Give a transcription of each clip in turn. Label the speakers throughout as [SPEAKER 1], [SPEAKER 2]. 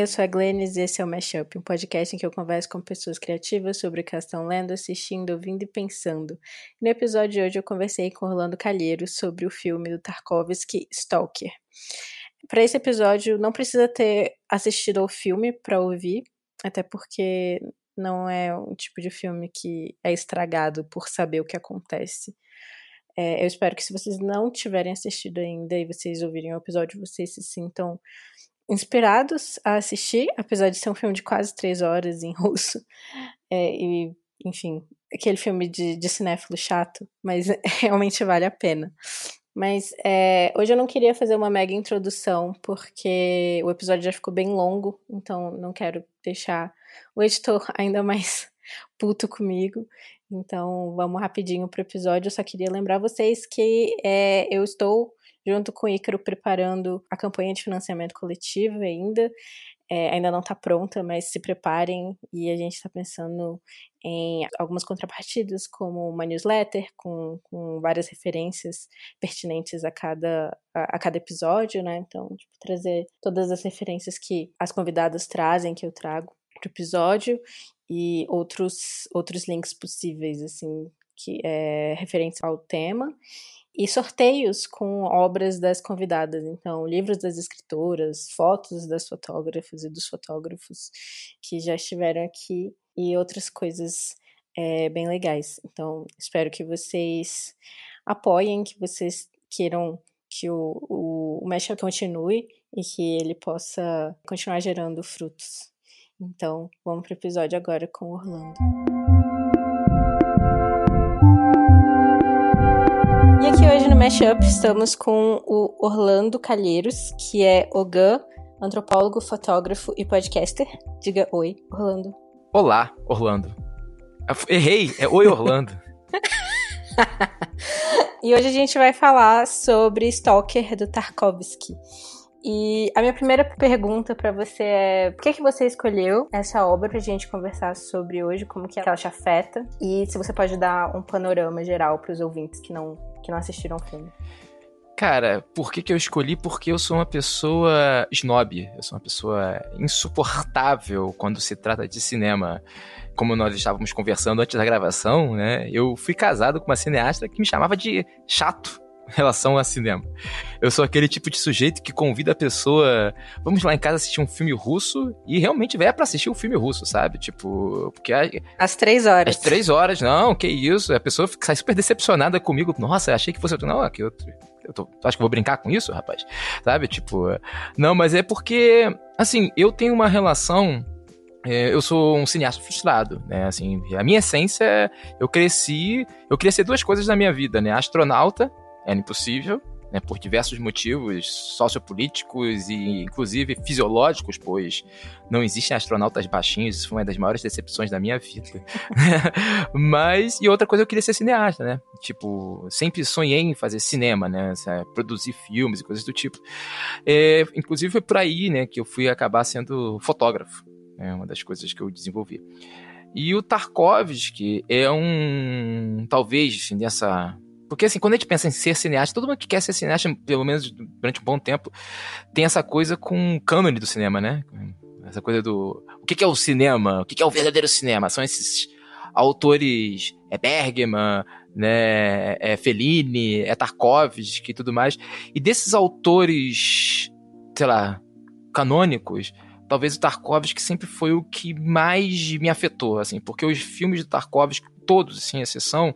[SPEAKER 1] eu sou a Glennis e esse é o Mashup, um podcast em que eu converso com pessoas criativas sobre o que elas estão lendo, assistindo, ouvindo e pensando. No episódio de hoje eu conversei com Orlando Calheiros sobre o filme do Tarkovsky, Stalker. Para esse episódio não precisa ter assistido ao filme para ouvir, até porque não é um tipo de filme que é estragado por saber o que acontece. É, eu espero que se vocês não tiverem assistido ainda e vocês ouvirem o episódio, vocês se sintam inspirados a assistir, apesar de ser um filme de quase três horas em russo. É, e, enfim, aquele filme de, de cinéfilo chato, mas realmente vale a pena. Mas é, hoje eu não queria fazer uma mega introdução, porque o episódio já ficou bem longo, então não quero deixar o editor ainda mais puto comigo. Então vamos rapidinho pro episódio. Eu só queria lembrar vocês que é, eu estou junto com o Ícaro, preparando a campanha de financiamento coletivo ainda. É, ainda não está pronta, mas se preparem e a gente está pensando em algumas contrapartidas, como uma newsletter com, com várias referências pertinentes a cada, a, a cada episódio, né? Então, tipo, trazer todas as referências que as convidadas trazem, que eu trago para o episódio, e outros, outros links possíveis, assim, que é referentes ao tema e sorteios com obras das convidadas. Então, livros das escritoras, fotos das fotógrafas e dos fotógrafos que já estiveram aqui e outras coisas é, bem legais. Então, espero que vocês apoiem, que vocês queiram que o, o, o continue e que ele possa continuar gerando frutos. Então, vamos para o episódio agora com Orlando. E aqui hoje no Mashup estamos com o Orlando Calheiros, que é Ogan, antropólogo, fotógrafo e podcaster. Diga oi, Orlando.
[SPEAKER 2] Olá, Orlando. Errei, é oi, Orlando.
[SPEAKER 1] e hoje a gente vai falar sobre Stalker do Tarkovsky. E a minha primeira pergunta para você é: por que, que você escolheu essa obra pra gente conversar sobre hoje, como que ela te afeta? E se você pode dar um panorama geral para os ouvintes que não, que não assistiram o filme.
[SPEAKER 2] Cara, por que, que eu escolhi? Porque eu sou uma pessoa snob, eu sou uma pessoa insuportável quando se trata de cinema. Como nós estávamos conversando antes da gravação, né? Eu fui casado com uma cineasta que me chamava de chato relação a cinema. Eu sou aquele tipo de sujeito que convida a pessoa, vamos lá em casa assistir um filme russo e realmente vai para assistir um filme russo, sabe? Tipo, porque
[SPEAKER 1] às três horas.
[SPEAKER 2] Às três horas, não, que isso? A pessoa sai super decepcionada comigo. Nossa, achei que fosse outro. Não, aqui outro. Eu tô, acho que vou brincar com isso, rapaz. Sabe? Tipo, não, mas é porque, assim, eu tenho uma relação é, eu sou um cineasta frustrado, né? Assim, a minha essência, eu cresci, eu queria ser duas coisas na minha vida, né? Astronauta era impossível, né, por diversos motivos sociopolíticos e inclusive fisiológicos, pois não existem astronautas baixinhos, isso foi uma das maiores decepções da minha vida. Mas, e outra coisa, eu queria ser cineasta, né? Tipo, sempre sonhei em fazer cinema, né? Produzir filmes e coisas do tipo. É, inclusive foi por aí, né, que eu fui acabar sendo fotógrafo. É uma das coisas que eu desenvolvi. E o Tarkovsky é um, talvez, assim, dessa porque, assim, quando a gente pensa em ser cineasta, todo mundo que quer ser cineasta, pelo menos durante um bom tempo, tem essa coisa com o cânone do cinema, né? Essa coisa do. O que é o cinema? O que é o verdadeiro cinema? São esses autores. É Bergman, né? É Fellini, é Tarkovsky e tudo mais. E desses autores, sei lá, canônicos, talvez o Tarkovsky sempre foi o que mais me afetou, assim, porque os filmes de Tarkovsky, todos, sem exceção,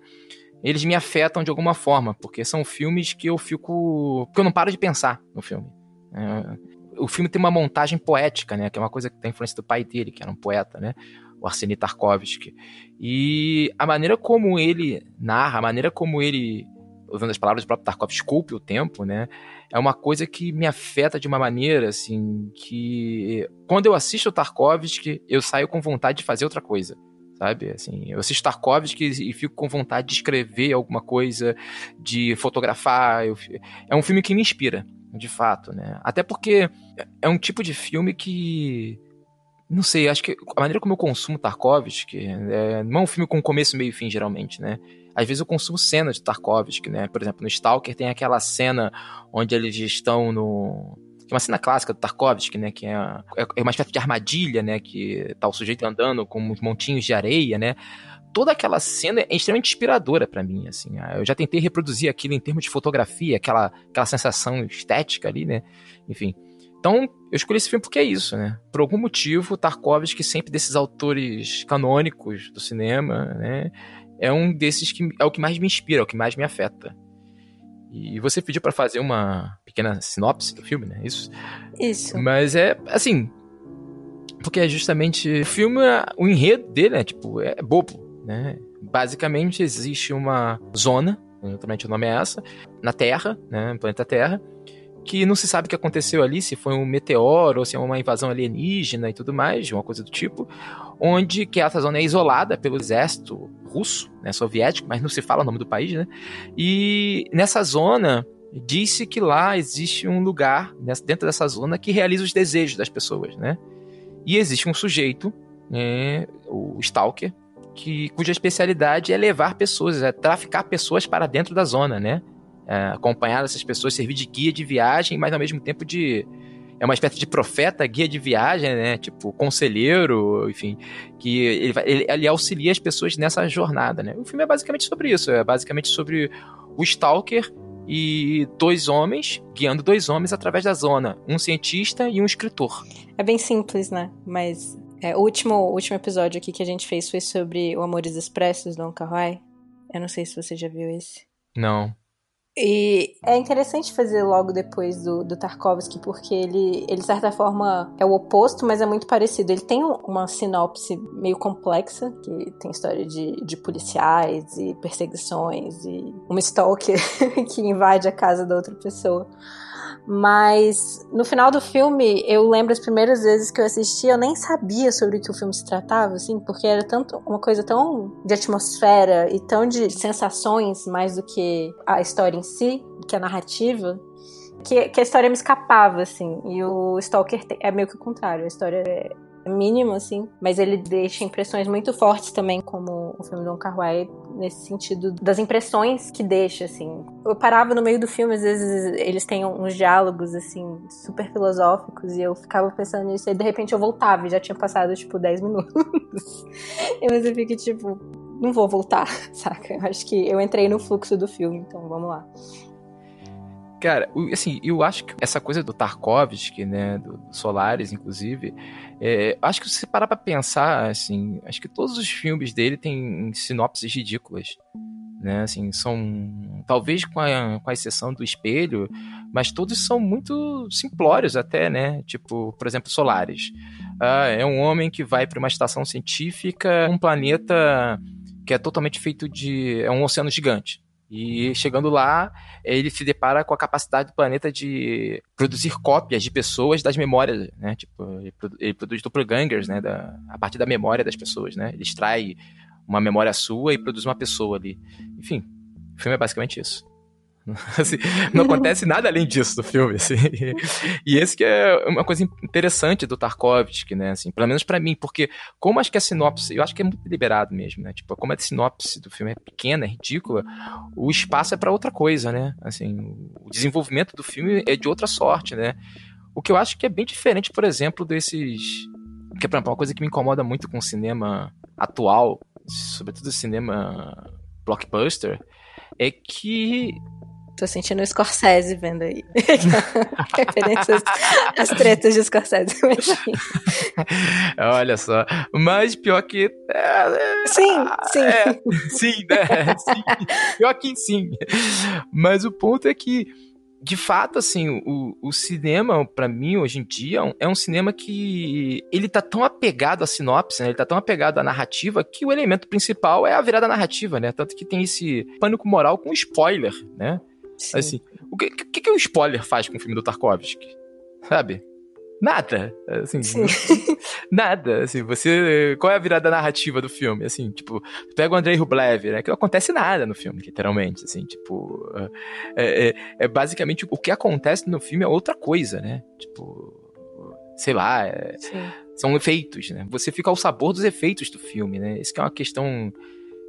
[SPEAKER 2] eles me afetam de alguma forma, porque são filmes que eu fico. porque eu não paro de pensar no filme. É, o filme tem uma montagem poética, né? Que é uma coisa que tem influência do pai dele, que era um poeta, né? O Arseny Tarkovsky. E a maneira como ele narra, a maneira como ele, usando as palavras do próprio Tarkovsky, esculpe o tempo, né? É uma coisa que me afeta de uma maneira, assim, que quando eu assisto o Tarkovsky, eu saio com vontade de fazer outra coisa sabe? Assim, eu assisto Tarkovsky e fico com vontade de escrever alguma coisa, de fotografar. Eu, é um filme que me inspira, de fato, né? Até porque é um tipo de filme que não sei, acho que a maneira como eu consumo Tarkovsky é, não é um filme com começo, meio e fim, geralmente, né? Às vezes eu consumo cenas de Tarkovsky, né? Por exemplo, no Stalker tem aquela cena onde eles estão no uma cena clássica do Tarkovsky, né? Que é, é uma espécie de armadilha, né? Que tá o sujeito andando com uns montinhos de areia, né? Toda aquela cena é extremamente inspiradora para mim, assim. Ah, eu já tentei reproduzir aquilo em termos de fotografia, aquela, aquela sensação estética ali, né? Enfim. Então, eu escolhi esse filme porque é isso, né? Por algum motivo, Tarkovsky, sempre desses autores canônicos do cinema, né? É um desses que é o que mais me inspira, é o que mais me afeta. E você pediu para fazer uma pequena sinopse do filme, né? Isso.
[SPEAKER 1] Isso.
[SPEAKER 2] Mas é assim, porque é justamente o filme, o enredo dele é tipo é bobo, né? Basicamente existe uma zona, exatamente o nome é essa, na Terra, né, no planeta Terra, que não se sabe o que aconteceu ali, se foi um meteoro ou se é uma invasão alienígena e tudo mais, uma coisa do tipo, onde que essa zona é isolada pelo exército russo, né, soviético, mas não se fala o nome do país, né? E nessa zona disse que lá existe um lugar dentro dessa zona que realiza os desejos das pessoas, né? E existe um sujeito, né, o Stalker, que cuja especialidade é levar pessoas, é traficar pessoas para dentro da zona, né? É, acompanhar essas pessoas, servir de guia de viagem, mas ao mesmo tempo de é uma espécie de profeta, guia de viagem, né? Tipo, conselheiro, enfim, que ele, ele, ele, auxilia as pessoas nessa jornada, né? O filme é basicamente sobre isso, é basicamente sobre o Stalker e dois homens, guiando dois homens através da zona, um cientista e um escritor.
[SPEAKER 1] É bem simples, né? Mas é, o, último, o último episódio aqui que a gente fez foi sobre o Amores Expressos do Kar Eu não sei se você já viu esse.
[SPEAKER 2] Não.
[SPEAKER 1] E é interessante fazer logo depois do, do Tarkovsky, porque ele, ele, de certa forma, é o oposto, mas é muito parecido. Ele tem uma sinopse meio complexa, que tem história de, de policiais e perseguições e uma stalker que invade a casa da outra pessoa. Mas no final do filme, eu lembro as primeiras vezes que eu assisti, eu nem sabia sobre o que o filme se tratava, assim, porque era tanto uma coisa tão de atmosfera e tão de sensações mais do que a história em si, que a narrativa, que, que a história me escapava, assim. E o Stalker é meio que o contrário, a história é mínimo, assim, mas ele deixa impressões muito fortes também, como o filme do Kar Wai, nesse sentido das impressões que deixa, assim. Eu parava no meio do filme, às vezes eles têm uns diálogos, assim, super filosóficos, e eu ficava pensando nisso, e de repente eu voltava, e já tinha passado, tipo, 10 minutos. e mas eu fico, tipo, não vou voltar, saca? Acho que eu entrei no fluxo do filme, então vamos lá.
[SPEAKER 2] Cara, assim, eu acho que essa coisa do Tarkovsky, né, do Solaris, inclusive, é, acho que se você parar pra pensar, assim, acho que todos os filmes dele têm sinopses ridículas, né, assim, são, talvez com a, com a exceção do Espelho, mas todos são muito simplórios até, né, tipo, por exemplo, Solaris. Ah, é um homem que vai para uma estação científica, um planeta que é totalmente feito de, é um oceano gigante, e chegando lá, ele se depara com a capacidade do planeta de produzir cópias de pessoas das memórias, né? Tipo, ele, produz doppelgangers, né? Da, a partir da memória das pessoas, né? Ele extrai uma memória sua e produz uma pessoa ali. Enfim, o filme é basicamente isso. Assim, não acontece nada além disso do filme, assim. E esse que é uma coisa interessante do Tarkovsky, né, assim, pelo menos para mim, porque como acho que a sinopse, eu acho que é muito liberado mesmo, né, tipo, como a sinopse do filme é pequena, é ridícula, o espaço é para outra coisa, né, assim, o desenvolvimento do filme é de outra sorte, né, o que eu acho que é bem diferente, por exemplo, desses, que é uma coisa que me incomoda muito com o cinema atual, sobretudo o cinema blockbuster, é que
[SPEAKER 1] Tô sentindo o Scorsese vendo aí. Referências às tretas de Scorsese.
[SPEAKER 2] Olha só. Mas pior que.
[SPEAKER 1] É, é, sim, sim.
[SPEAKER 2] É, sim, né? Sim. Pior que sim. Mas o ponto é que. De fato, assim, o, o cinema, para mim, hoje em dia, é um cinema que ele tá tão apegado à sinopse, né? Ele tá tão apegado à narrativa que o elemento principal é a virada narrativa, né? Tanto que tem esse pânico moral com spoiler, né? Sim. Assim, o que, que, que o spoiler faz com o filme do Tarkovsky? Sabe? Nada. Assim, nada. Assim, você. Qual é a virada narrativa do filme? Assim, tipo, pega o Andrei Rublev, né? Que não acontece nada no filme, literalmente. Assim, tipo. É, é, é basicamente o que acontece no filme é outra coisa, né? Tipo. Sei lá. É, são efeitos, né? Você fica ao sabor dos efeitos do filme, né? Isso que é uma questão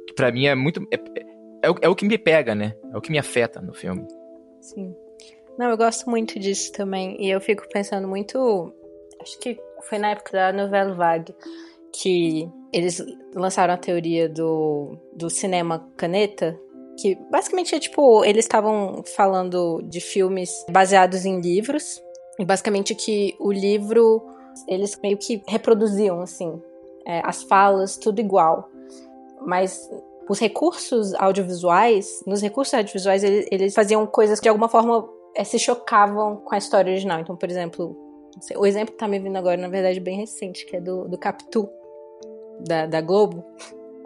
[SPEAKER 2] que para mim é muito. É, é, o, é o que me pega, né? É o que me afeta no filme.
[SPEAKER 1] Sim. Não, eu gosto muito disso também. E eu fico pensando muito. Acho que foi na época da novela Vague que eles lançaram a teoria do, do cinema caneta. Que basicamente é tipo, eles estavam falando de filmes baseados em livros. E basicamente que o livro, eles meio que reproduziam, assim, é, as falas, tudo igual. Mas os recursos audiovisuais, nos recursos audiovisuais, eles, eles faziam coisas que de alguma forma é, se chocavam com a história original. Então, por exemplo, o exemplo que tá me vindo agora, na verdade, bem recente, que é do, do Capitu, da, da Globo.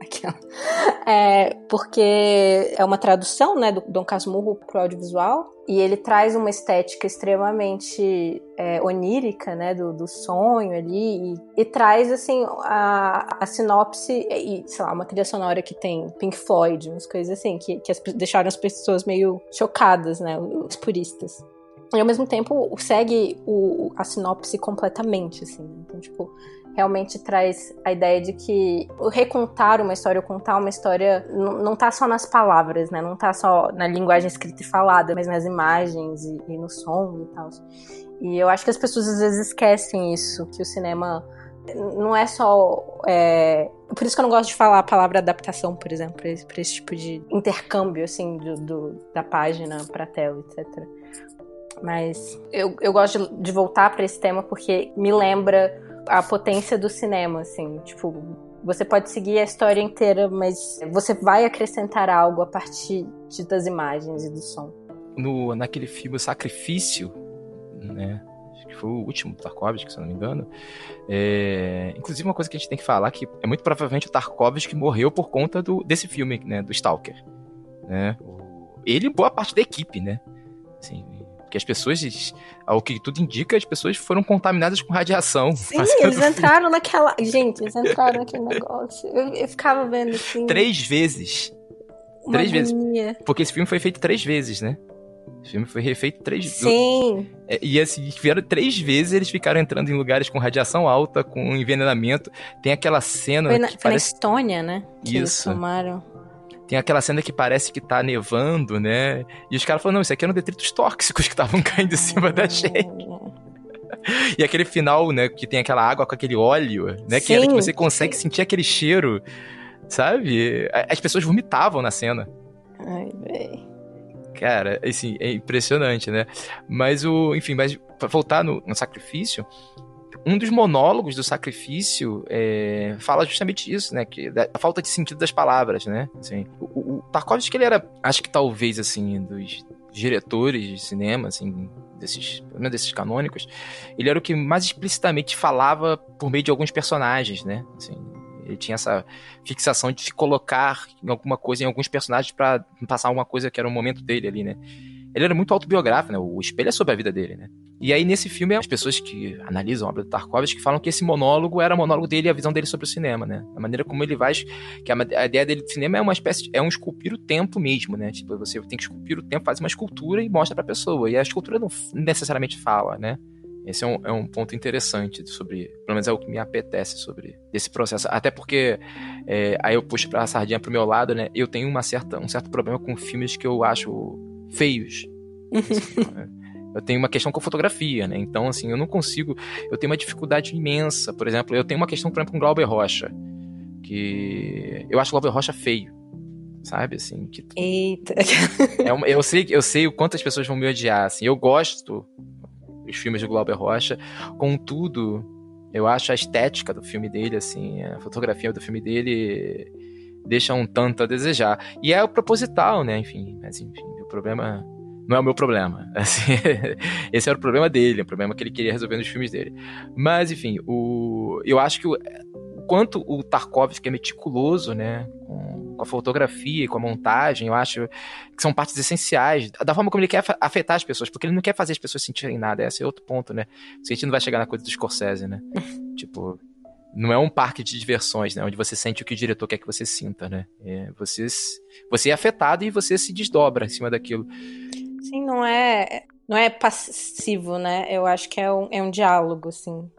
[SPEAKER 1] É, porque é uma tradução, né, do Dom Casmurro pro audiovisual, e ele traz uma estética extremamente é, onírica, né, do, do sonho ali, e, e traz, assim, a, a sinopse, e, sei lá, uma trilha sonora que tem Pink Floyd, umas coisas assim, que, que as, deixaram as pessoas meio chocadas, né, os puristas. E ao mesmo tempo segue o, a sinopse completamente, assim. Então, tipo, realmente traz a ideia de que recontar uma história, ou contar uma história, não tá só nas palavras, né? Não tá só na linguagem escrita e falada, mas nas imagens e, e no som e tal. E eu acho que as pessoas às vezes esquecem isso, que o cinema não é só. É... Por isso que eu não gosto de falar a palavra adaptação, por exemplo, para esse, esse, tipo de intercâmbio, assim, do, do da página para tela, etc. Mas eu, eu gosto de, de voltar para esse tema porque me lembra a potência do cinema, assim, tipo, você pode seguir a história inteira, mas você vai acrescentar algo a partir de, das imagens e do som.
[SPEAKER 2] No, naquele filme Sacrifício, né? Acho que foi o último Tarkovsky, se eu não me engano. É, inclusive, uma coisa que a gente tem que falar que é muito provavelmente o Tarkovsky morreu por conta do, desse filme, né? Do Stalker. Né? Ele e boa parte da equipe, né? Assim, porque as pessoas, ao que tudo indica, as pessoas foram contaminadas com radiação.
[SPEAKER 1] Sim, eles entraram naquela. Gente, eles entraram naquele negócio. Eu, eu ficava vendo assim.
[SPEAKER 2] Três vezes. Uma três vezes. Porque esse filme foi feito três vezes, né? O filme foi refeito três vezes.
[SPEAKER 1] Sim.
[SPEAKER 2] É, e assim, vieram três vezes, eles ficaram entrando em lugares com radiação alta, com envenenamento. Tem aquela cena.
[SPEAKER 1] Foi na,
[SPEAKER 2] foi
[SPEAKER 1] parece... na Estônia, né?
[SPEAKER 2] Que Isso. Eles tomaram. Tem aquela cena que parece que tá nevando, né? E os caras falam, não, isso aqui eram detritos tóxicos que estavam caindo em cima da gente. E aquele final, né, que tem aquela água com aquele óleo, né? Que, era que você consegue sentir aquele cheiro, sabe? As pessoas vomitavam na cena.
[SPEAKER 1] Ai, véi.
[SPEAKER 2] Cara, assim, é impressionante, né? Mas o. Enfim, mas voltar no, no sacrifício, um dos monólogos do sacrifício é, fala justamente isso, né? Que, a falta de sentido das palavras, né? Assim, o, o Tarkovsky, ele era, acho que talvez, assim, dos diretores de cinema, assim, desses, menos desses canônicos, ele era o que mais explicitamente falava por meio de alguns personagens, né? Assim, ele tinha essa fixação de se colocar em alguma coisa, em alguns personagens para passar alguma coisa que era o momento dele ali, né? Ele era muito autobiográfico, né? O espelho é sobre a vida dele, né? E aí, nesse filme, as pessoas que analisam a obra do Tarkovsky falam que esse monólogo era o monólogo dele e a visão dele sobre o cinema, né? A maneira como ele vai. Que a, a ideia dele do cinema é uma espécie. De, é um esculpir o tempo mesmo, né? Tipo, você tem que esculpir o tempo, faz uma escultura e mostra pra pessoa. E a escultura não necessariamente fala, né? Esse é um, é um ponto interessante sobre, pelo menos é o que me apetece sobre esse processo. Até porque é, aí eu puxo pra sardinha pro meu lado, né? Eu tenho uma certa, um certo problema com filmes que eu acho feios. Eu tenho uma questão com fotografia, né? Então, assim, eu não consigo. Eu tenho uma dificuldade imensa. Por exemplo, eu tenho uma questão, por exemplo, com Glauber Rocha. Que eu acho Glauber Rocha feio. Sabe, assim. Que...
[SPEAKER 1] Eita.
[SPEAKER 2] É uma, eu, sei, eu sei o quanto as pessoas vão me odiar, assim. Eu gosto dos filmes de Glauber Rocha. Contudo, eu acho a estética do filme dele, assim, a fotografia do filme dele deixa um tanto a desejar. E é o proposital, né? Enfim, mas enfim, o problema não é o meu problema. Assim, esse era o problema dele, o problema que ele queria resolver nos filmes dele. Mas, enfim, o, eu acho que o, o quanto o Tarkovsky é meticuloso, né, com, com, a fotografia e com a montagem, eu acho que são partes essenciais da forma como ele quer afetar as pessoas, porque ele não quer fazer as pessoas sentirem nada. Esse é outro ponto, né? Se a gente não vai chegar na coisa do Scorsese, né? tipo, não é um parque de diversões, né? Onde você sente o que o diretor quer que você sinta, né? É, você, você é afetado e você se desdobra em cima daquilo.
[SPEAKER 1] Sim, não é, não é passivo, né? Eu acho que é um, é um diálogo, assim.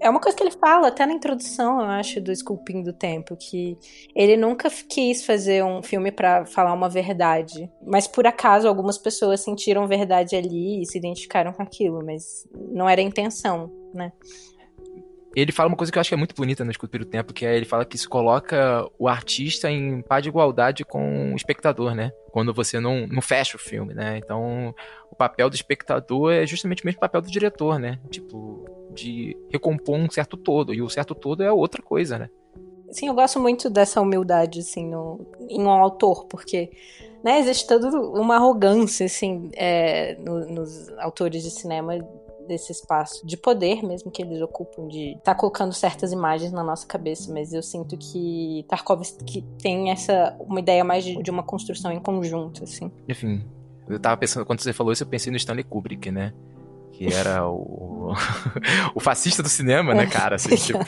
[SPEAKER 1] É uma coisa que ele fala até na introdução, eu acho, do Sculpin do Tempo, que ele nunca quis fazer um filme para falar uma verdade, mas por acaso algumas pessoas sentiram verdade ali e se identificaram com aquilo, mas não era a intenção, né?
[SPEAKER 2] Ele fala uma coisa que eu acho que é muito bonita no Esculpir o Tempo, que é ele fala que isso coloca o artista em pá de igualdade com o espectador, né? Quando você não, não fecha o filme, né? Então, o papel do espectador é justamente o mesmo papel do diretor, né? Tipo, de recompor um certo todo, e o certo todo é outra coisa, né?
[SPEAKER 1] Sim, eu gosto muito dessa humildade, assim, no, em um autor, porque né, existe toda uma arrogância, assim, é, no, nos autores de cinema desse espaço de poder mesmo que eles ocupam, de estar tá colocando certas imagens na nossa cabeça, mas eu sinto que Tarkovsky tem essa uma ideia mais de, de uma construção em conjunto, assim.
[SPEAKER 2] Enfim, eu tava pensando, quando você falou isso, eu pensei no Stanley Kubrick, né? Que era o, o fascista do cinema, né, cara? Assim, tipo.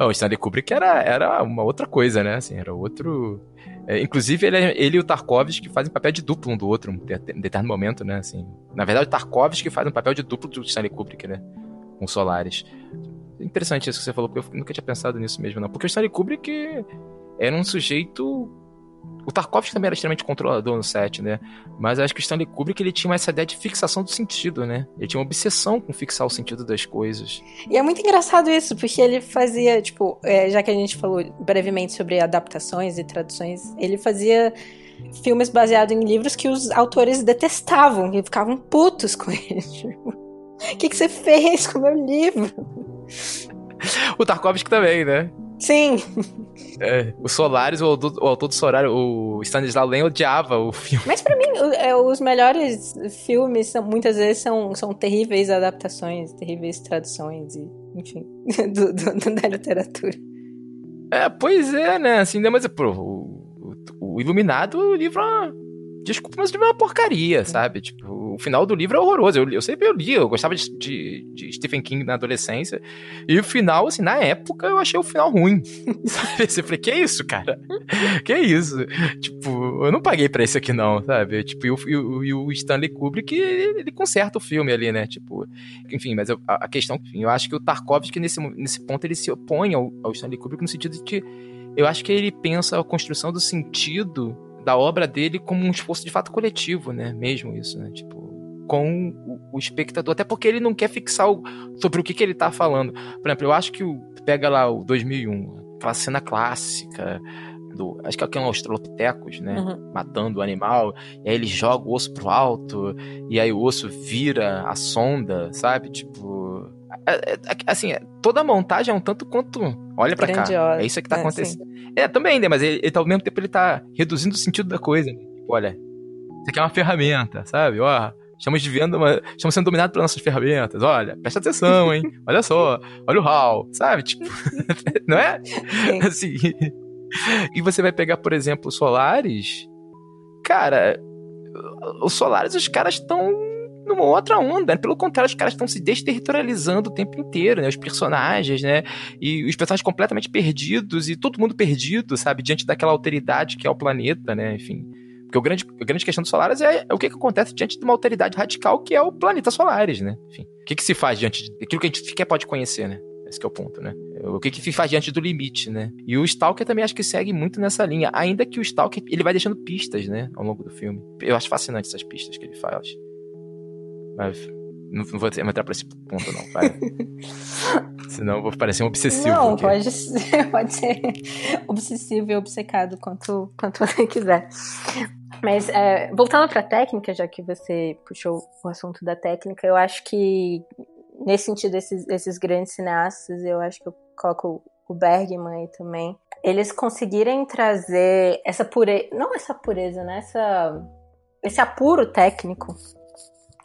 [SPEAKER 2] o Stanley Kubrick era, era uma outra coisa, né? Assim, era outro. É, inclusive, ele, ele e o Tarkovsky fazem papel de duplo um do outro em determinado momento, né? Assim, na verdade, o Tarkovsky faz um papel de duplo do Stanley Kubrick, né? Com Solaris. Interessante isso que você falou, porque eu nunca tinha pensado nisso mesmo, não. Porque o Stanley Kubrick era um sujeito o Tarkovsky também era extremamente controlador no set, né? Mas acho que o Stanley Kubrick ele tinha essa ideia de fixação do sentido, né? Ele tinha uma obsessão com fixar o sentido das coisas.
[SPEAKER 1] E é muito engraçado isso, porque ele fazia, tipo, é, já que a gente falou brevemente sobre adaptações e traduções, ele fazia filmes baseados em livros que os autores detestavam, que ficavam putos com ele. Tipo, o que, que você fez com o meu livro?
[SPEAKER 2] O Tarkovsky também, né?
[SPEAKER 1] Sim.
[SPEAKER 2] É, o Solaris, o, o autor do Solaris, o Stanislaw Lem odiava o filme.
[SPEAKER 1] Mas para mim, é, os melhores filmes são, muitas vezes são, são terríveis adaptações, terríveis traduções, e, enfim, do, do, da literatura.
[SPEAKER 2] É, pois é, né? Assim, né, mas pô, o, o, Iluminado, o livro é Desculpa, mas o livro é uma porcaria, sabe? Tipo, o final do livro é horroroso. Eu, eu sempre eu li, eu gostava de, de, de, Stephen King na adolescência. E o final, assim, na época, eu achei o final ruim. sabe? Eu falei, que isso, cara? que isso? Tipo, eu não paguei pra isso aqui, não, sabe? Tipo, e o, e o, e o Stanley Kubrick, ele, ele, conserta o filme ali, né? Tipo, enfim, mas eu, a, a, questão, enfim, eu acho que o Tarkovsky, nesse, nesse ponto, ele se opõe ao, ao Stanley Kubrick no sentido de que eu acho que ele pensa a construção do sentido da obra dele como um esforço de fato coletivo, né? Mesmo isso, né? Tipo, com o, o espectador, até porque ele não quer fixar o, sobre o que, que ele tá falando. Por exemplo, eu acho que o, pega lá o 2001, aquela cena clássica do, acho que é um Australopithecus, né? Uhum. Matando o animal, e aí ele joga o osso pro alto, e aí o osso vira a sonda, sabe? Tipo, assim, toda a montagem é um tanto quanto. Olha para cá. É isso que tá é, acontecendo. Sim. É, também, né? Mas ele, ele, ao mesmo tempo ele tá reduzindo o sentido da coisa. Né? Tipo, olha, isso aqui é uma ferramenta, sabe? Ó, estamos vivendo uma. Estamos sendo dominados pelas nossas ferramentas. Olha, presta atenção, hein? Olha só, olha o HAL, sabe? Tipo, não é? Sim. Assim. E você vai pegar, por exemplo, o Solaris. Cara, os Solaris, os caras estão numa outra onda. Né? Pelo contrário, os caras estão se desterritorializando o tempo inteiro, né? Os personagens, né? E os personagens completamente perdidos e todo mundo perdido, sabe? Diante daquela alteridade que é o planeta, né? Enfim. Porque o grande, a grande questão dos Solares é, é o que, que, acontece diante de uma alteridade radical que é o planeta Solares, né? Enfim. O que, que se faz diante daquilo que a gente sequer pode conhecer, né? Esse é o ponto, né? O que, que faz diante do limite, né? E o Stalker também acho que segue muito nessa linha. Ainda que o Stalker, ele vai deixando pistas, né? Ao longo do filme. Eu acho fascinante essas pistas que ele faz. Não, não vou entrar pra esse ponto, não, vai. Senão eu vou parecer um obsessivo.
[SPEAKER 1] Não, pode ser, pode ser obsessivo e obcecado quanto, quanto você quiser. Mas, é, voltando pra técnica, já que você puxou o assunto da técnica, eu acho que, nesse sentido, esses, esses grandes cineastas, eu acho que eu coloco o Bergman aí também, eles conseguirem trazer essa pureza, não essa pureza, né? Essa, esse apuro técnico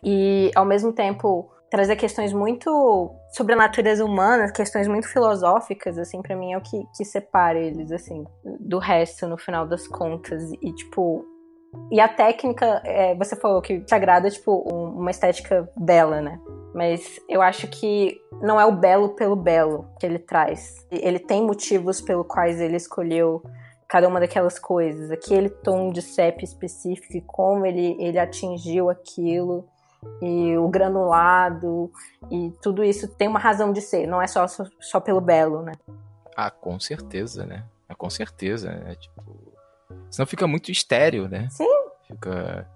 [SPEAKER 1] e ao mesmo tempo trazer questões muito sobre a natureza humana, questões muito filosóficas, assim, para mim é o que, que separa eles, assim, do resto no final das contas. E, tipo, e a técnica, é, você falou que te agrada, tipo, um, uma estética bela, né? Mas eu acho que não é o belo pelo belo que ele traz. Ele tem motivos pelo quais ele escolheu cada uma daquelas coisas, aquele tom de CEP específico e como ele, ele atingiu aquilo e o granulado e tudo isso tem uma razão de ser, não é só, só, só pelo belo, né?
[SPEAKER 2] Ah, com certeza, né? Ah, com certeza, né? Tipo, senão fica muito estéreo, né?
[SPEAKER 1] Sim.
[SPEAKER 2] Fica.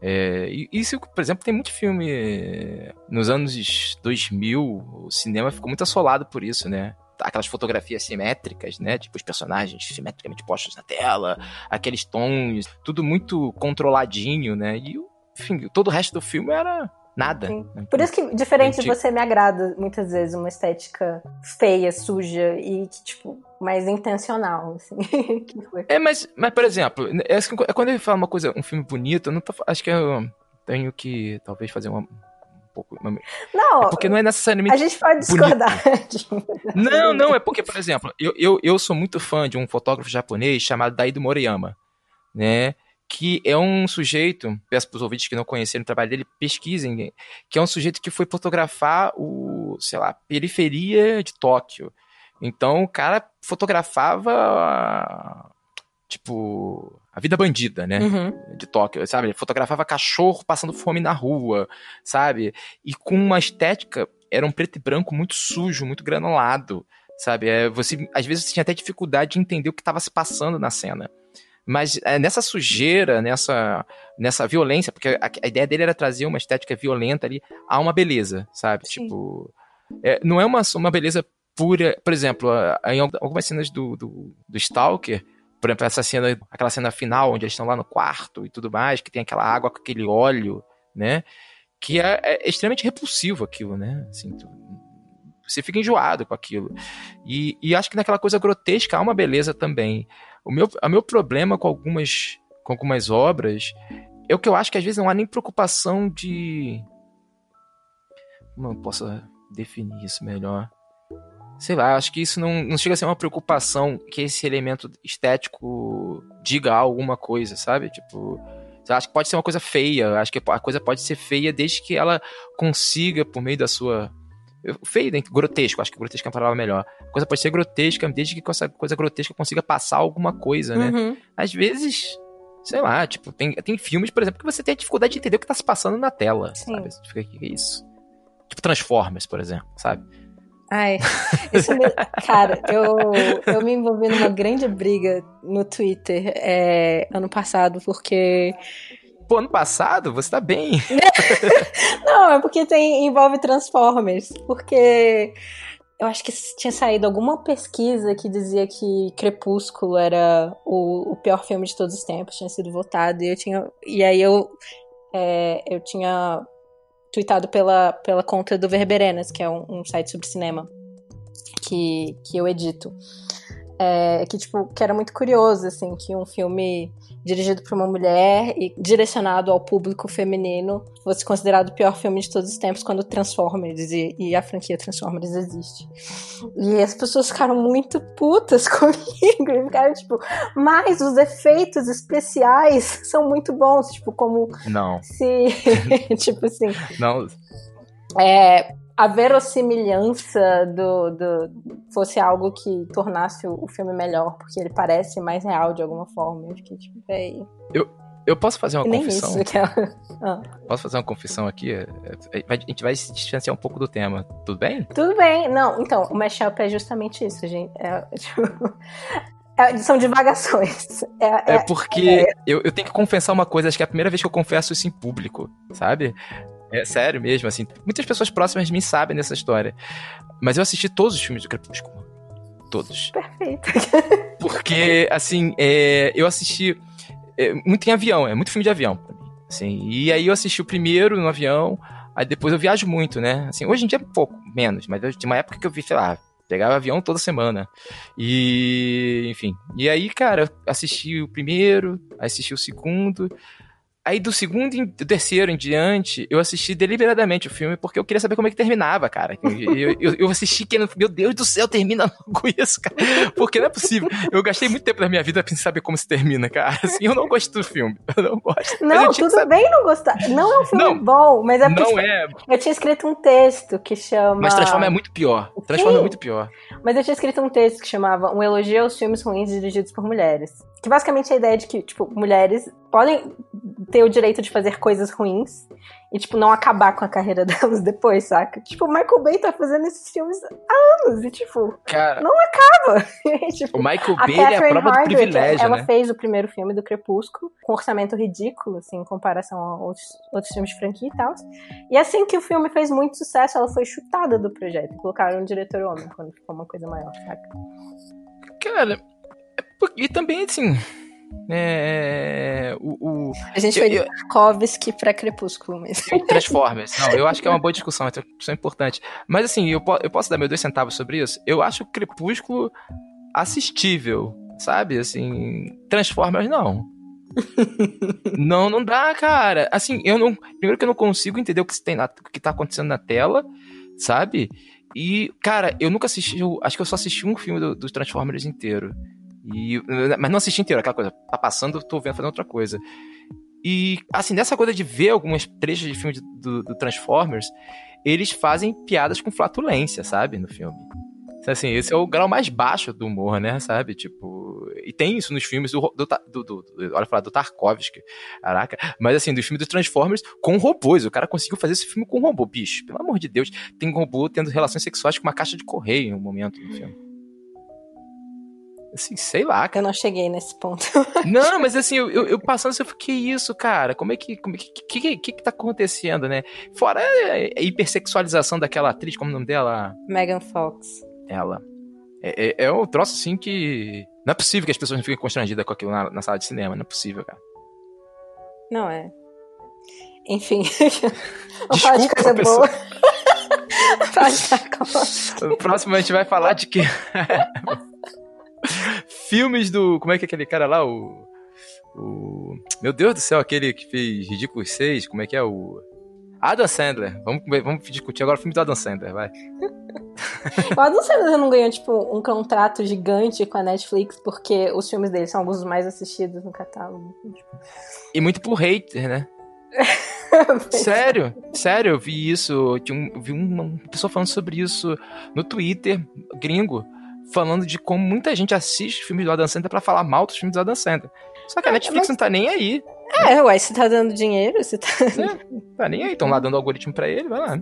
[SPEAKER 2] É, isso, por exemplo, tem muito filme. Nos anos 2000, o cinema ficou muito assolado por isso, né? Aquelas fotografias simétricas, né? Tipo, os personagens simetricamente postos na tela, aqueles tons, tudo muito controladinho, né? E, enfim, todo o resto do filme era nada.
[SPEAKER 1] Né? Por isso que, diferente de você, me agrada muitas vezes uma estética feia, suja e que, tipo, mais intencional, assim.
[SPEAKER 2] é, mas, mas, por exemplo, é, assim, é quando ele fala uma coisa, um filme bonito, eu não tô, acho que eu tenho que, talvez, fazer uma, pouco.
[SPEAKER 1] Não,
[SPEAKER 2] é porque não é necessariamente.
[SPEAKER 1] A gente pode discordar.
[SPEAKER 2] não, não, é porque, por exemplo, eu, eu, eu sou muito fã de um fotógrafo japonês chamado Daido Moriyama, né? Que é um sujeito, peço para os ouvintes que não conheceram o trabalho dele, pesquisem, que é um sujeito que foi fotografar o, sei lá, periferia de Tóquio. Então o cara fotografava tipo a vida bandida, né? Uhum. De Tóquio, sabe? Ele fotografava cachorro passando fome na rua, sabe? E com uma estética era um preto e branco muito sujo, muito granulado, sabe? É, você às vezes tinha até dificuldade de entender o que estava se passando na cena. Mas é, nessa sujeira, nessa, nessa violência, porque a, a, ideia dele era trazer uma estética violenta ali a uma beleza, sabe? Sim. Tipo. É, não é uma, uma beleza pura. Por exemplo, em algumas cenas do, do, do Stalker, por exemplo, essa cena, aquela cena final onde eles estão lá no quarto e tudo mais, que tem aquela água com aquele óleo, né? Que é, é extremamente repulsivo aquilo, né? Assim, tu, você fica enjoado com aquilo. E, e acho que naquela coisa grotesca há uma beleza também. O meu, o meu problema com algumas, com algumas obras é o que eu acho que às vezes não há nem preocupação de. Como eu posso definir isso melhor? Sei lá, acho que isso não, não chega a ser uma preocupação que esse elemento estético diga alguma coisa, sabe? Tipo, acho que pode ser uma coisa feia, acho que a coisa pode ser feia desde que ela consiga, por meio da sua feio, né? grotesco, acho que grotesco é uma palavra melhor. A coisa pode ser grotesca, desde que essa coisa grotesca consiga passar alguma coisa, né? Uhum. Às vezes, sei lá, tipo, tem, tem filmes, por exemplo, que você tem a dificuldade de entender o que tá se passando na tela, Sim. sabe? Você fica, que é isso? Tipo Transformers, por exemplo, sabe?
[SPEAKER 1] Ai, isso me... cara, eu, eu me envolvi numa grande briga no Twitter é, ano passado, porque
[SPEAKER 2] Pô, ano passado, você tá bem.
[SPEAKER 1] Não, é porque tem, envolve Transformers. Porque eu acho que tinha saído alguma pesquisa que dizia que Crepúsculo era o, o pior filme de todos os tempos, tinha sido votado. E eu tinha. E aí eu. É, eu tinha tweetado pela, pela conta do Verberenas, que é um, um site sobre cinema que, que eu edito. É, que, tipo, que era muito curioso, assim, que um filme dirigido por uma mulher e direcionado ao público feminino, fosse considerado o pior filme de todos os tempos quando Transformers e, e a franquia Transformers existe. E as pessoas ficaram muito putas comigo e ficaram tipo, mas os efeitos especiais são muito bons, tipo, como
[SPEAKER 2] Não.
[SPEAKER 1] se tipo assim.
[SPEAKER 2] Não.
[SPEAKER 1] É, a verossimilhança do, do fosse algo que tornasse o, o, filme melhor, porque ele parece mais real de alguma forma. Eu fiquei tipo, véi.
[SPEAKER 2] Eu, eu posso fazer uma Nem confissão?
[SPEAKER 1] Isso que ela... ah.
[SPEAKER 2] Posso fazer uma confissão aqui? É, é, a gente vai se distanciar um pouco do tema. Tudo bem?
[SPEAKER 1] Tudo bem. Não, então, o mashup é justamente isso, gente. É, tipo, é, são divagações.
[SPEAKER 2] É, é, é porque eu, eu tenho que confessar uma coisa, acho que é a primeira vez que eu confesso isso em público, sabe? É sério mesmo, assim. Muitas pessoas próximas de mim sabem dessa história. Mas eu assisti todos os filmes do Crepúsculo. Todos.
[SPEAKER 1] Perfeito.
[SPEAKER 2] Porque, assim, é, eu assisti é, muito em avião, é muito filme de avião pra mim. Assim, e aí eu assisti o primeiro no avião, aí depois eu viajo muito, né? Assim, hoje em dia é um pouco menos, mas eu, tinha uma época que eu vi, sei lá, pegava avião toda semana. E, enfim. E aí, cara, assisti o primeiro, assisti o segundo. Aí do segundo e do terceiro em diante, eu assisti deliberadamente o filme porque eu queria saber como é que terminava, cara. Eu, eu, eu assisti que, meu Deus do céu, termina com isso, cara. Porque não é possível. Eu gastei muito tempo da minha vida pra saber como se termina, cara. Assim, eu não gosto do filme. Eu não gosto.
[SPEAKER 1] Não, tudo bem não gostar. Não é um filme não, bom, mas é porque. Não é. Eu tinha escrito um texto que chama.
[SPEAKER 2] Mas Transforma é muito pior. Transforma é muito pior.
[SPEAKER 1] Mas eu tinha escrito um texto que chamava Um elogio aos filmes ruins dirigidos por mulheres. Que basicamente é a ideia de que, tipo, mulheres podem ter o direito de fazer coisas ruins e, tipo, não acabar com a carreira delas depois, saca? Tipo, o Michael Bay tá fazendo esses filmes há anos e, tipo,
[SPEAKER 2] Cara,
[SPEAKER 1] não acaba. tipo,
[SPEAKER 2] o Michael Bay é a prova do
[SPEAKER 1] Hardwicke,
[SPEAKER 2] privilégio,
[SPEAKER 1] ela
[SPEAKER 2] né?
[SPEAKER 1] fez o primeiro filme do Crepúsculo, com um orçamento ridículo, assim, em comparação a outros, outros filmes de franquia e tal. E assim que o filme fez muito sucesso, ela foi chutada do projeto. Colocaram um diretor homem, quando ficou uma coisa maior, saca?
[SPEAKER 2] Cara, é e também, assim. É. O. o
[SPEAKER 1] A gente
[SPEAKER 2] Eu-
[SPEAKER 1] foi de Tarkovsky pra Crepúsculo mesmo.
[SPEAKER 2] Transformers. Não, eu acho que é uma boa discussão, é uma discussão importante. Mas assim, eu, eu posso dar meus dois centavos sobre isso? Eu acho o Crepúsculo assistível, sabe? Assim, Transformers não. não, não dá, cara. Assim, eu não. Primeiro que eu não consigo entender o que, tem na- o que tá acontecendo na tela, sabe? E, cara, eu nunca assisti. acho que eu só assisti um filme do- dos Transformers inteiro. E, mas não assisti inteiro, aquela coisa. Tá passando, tô vendo fazendo outra coisa. E, assim, dessa coisa de ver algumas trechos de filme de- do, do Transformers, eles fazem piadas com flatulência, sabe? No filme. Assim, esse é o grau mais baixo do humor, né? Sabe? Tipo. E tem isso nos filmes do. do, do, do, do olha falar, do Tarkovsky. Caraca. Mas assim, dos filmes do Transformers com robôs. O cara conseguiu fazer esse filme com robô, bicho. Pelo amor de Deus. Tem robô tendo relações sexuais com uma caixa de correio em um momento no filme. Assim, sei lá,
[SPEAKER 1] Eu não cheguei nesse ponto.
[SPEAKER 2] não, mas assim, eu, eu, eu passando assim, eu fiquei, que isso, cara? Como é que. Como é que, que, que, que, tá acontecendo, né? Fora a hipersexualização daquela atriz, como é o nome dela?
[SPEAKER 1] Megan Fox.
[SPEAKER 2] Ela. É, é, é um troço assim que. Não é possível que as pessoas não fiquem constrangidas com aquilo na, na sala de cinema. Não é possível, cara.
[SPEAKER 1] Não é. Enfim. Vamos falar de coisa
[SPEAKER 2] pessoa.
[SPEAKER 1] boa.
[SPEAKER 2] Próximo a gente vai falar de que. Filmes do. Como é que é aquele cara lá? O. O. Meu Deus do céu, aquele que fez Ridículos 6, como é que é? O. Adam Sandler. Vamos, vamos discutir agora o filme do Adam Sandler, vai.
[SPEAKER 1] O Adam Sandler não ganhou, tipo, um contrato gigante com a Netflix porque os filmes dele são alguns dos mais assistidos no catálogo.
[SPEAKER 2] E muito por hater, né? Sério, sério, eu vi isso. eu vi uma pessoa falando sobre isso no Twitter, gringo, falando de como muita gente assiste filmes do Adam Sandler pra falar mal dos filmes do Adam Sandler. Só que a
[SPEAKER 1] É,
[SPEAKER 2] Netflix
[SPEAKER 1] mas-
[SPEAKER 2] não tá nem aí.
[SPEAKER 1] É, uai, você tá dando dinheiro, você tá...
[SPEAKER 2] Tá nem aí. Estão lá dando algoritmo pra ele, vai lá.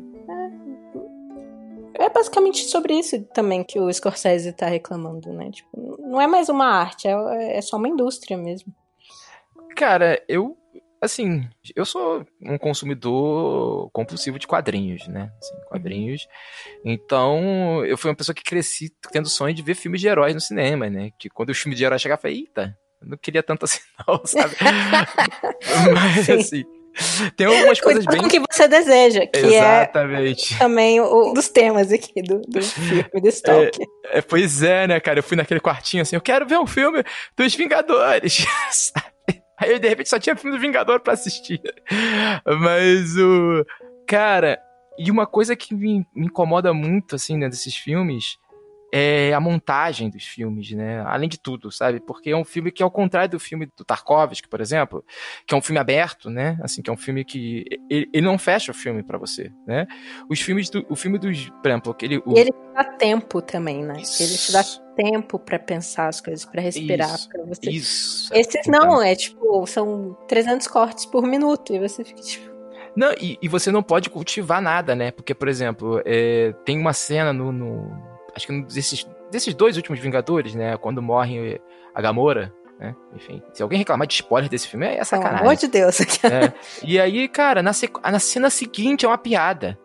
[SPEAKER 1] É basicamente sobre isso também que o Scorsese tá reclamando, né? Tipo, não é mais uma arte, é, é só uma indústria mesmo.
[SPEAKER 2] Cara, eu. Assim, eu sou um consumidor compulsivo de quadrinhos, né? Assim, quadrinhos. Então, eu fui uma pessoa que cresci tendo sonho de ver filmes de heróis no cinema, né? Que quando o filme de herói chegava, eu falei, eita, eu não queria tanto assim, não, sabe? Mas,
[SPEAKER 1] Sim.
[SPEAKER 2] assim, tem algumas coisas
[SPEAKER 1] Cuidado
[SPEAKER 2] bem.
[SPEAKER 1] o que você deseja, que é
[SPEAKER 2] Exatamente.
[SPEAKER 1] também um dos temas aqui do, do filme do Stalker.
[SPEAKER 2] É, pois é, né, cara? Eu fui naquele quartinho assim, eu quero ver um filme dos Vingadores? Aí eu, de repente só tinha filme do Vingador pra assistir. Mas o. Cara, e uma coisa que me, me incomoda muito, assim, né, desses filmes é a montagem dos filmes, né? Além de tudo, sabe? Porque é um filme que, ao contrário do filme do Tarkovsky, por exemplo, que é um filme aberto, né? Assim, que é um filme que. Ele, ele não fecha o filme pra você, né? Os filmes do. O filme dos. Por exemplo, aquele. O,
[SPEAKER 1] E ele te dá tempo também, né? Ele te dá
[SPEAKER 2] Isso.
[SPEAKER 1] tempo pra pensar as coisas, pra respirar,
[SPEAKER 2] Isso,
[SPEAKER 1] pra você.
[SPEAKER 2] Isso.
[SPEAKER 1] Esses não, é tipo, são 300 cortes por minuto e você fica tipo,
[SPEAKER 2] Não, e, e você não pode cultivar nada, né? Porque, por exemplo, é, tem uma cena no. no- acho que um desses, desses dois últimos Vingadores, né? Quando morre a Gamora, né? Enfim, se alguém reclamar de spoiler desse filme, é
[SPEAKER 1] pelo
[SPEAKER 2] sacanagem.
[SPEAKER 1] amor de Deus.
[SPEAKER 2] É. E aí, cara, na, sequ- na cena seguinte é uma piada.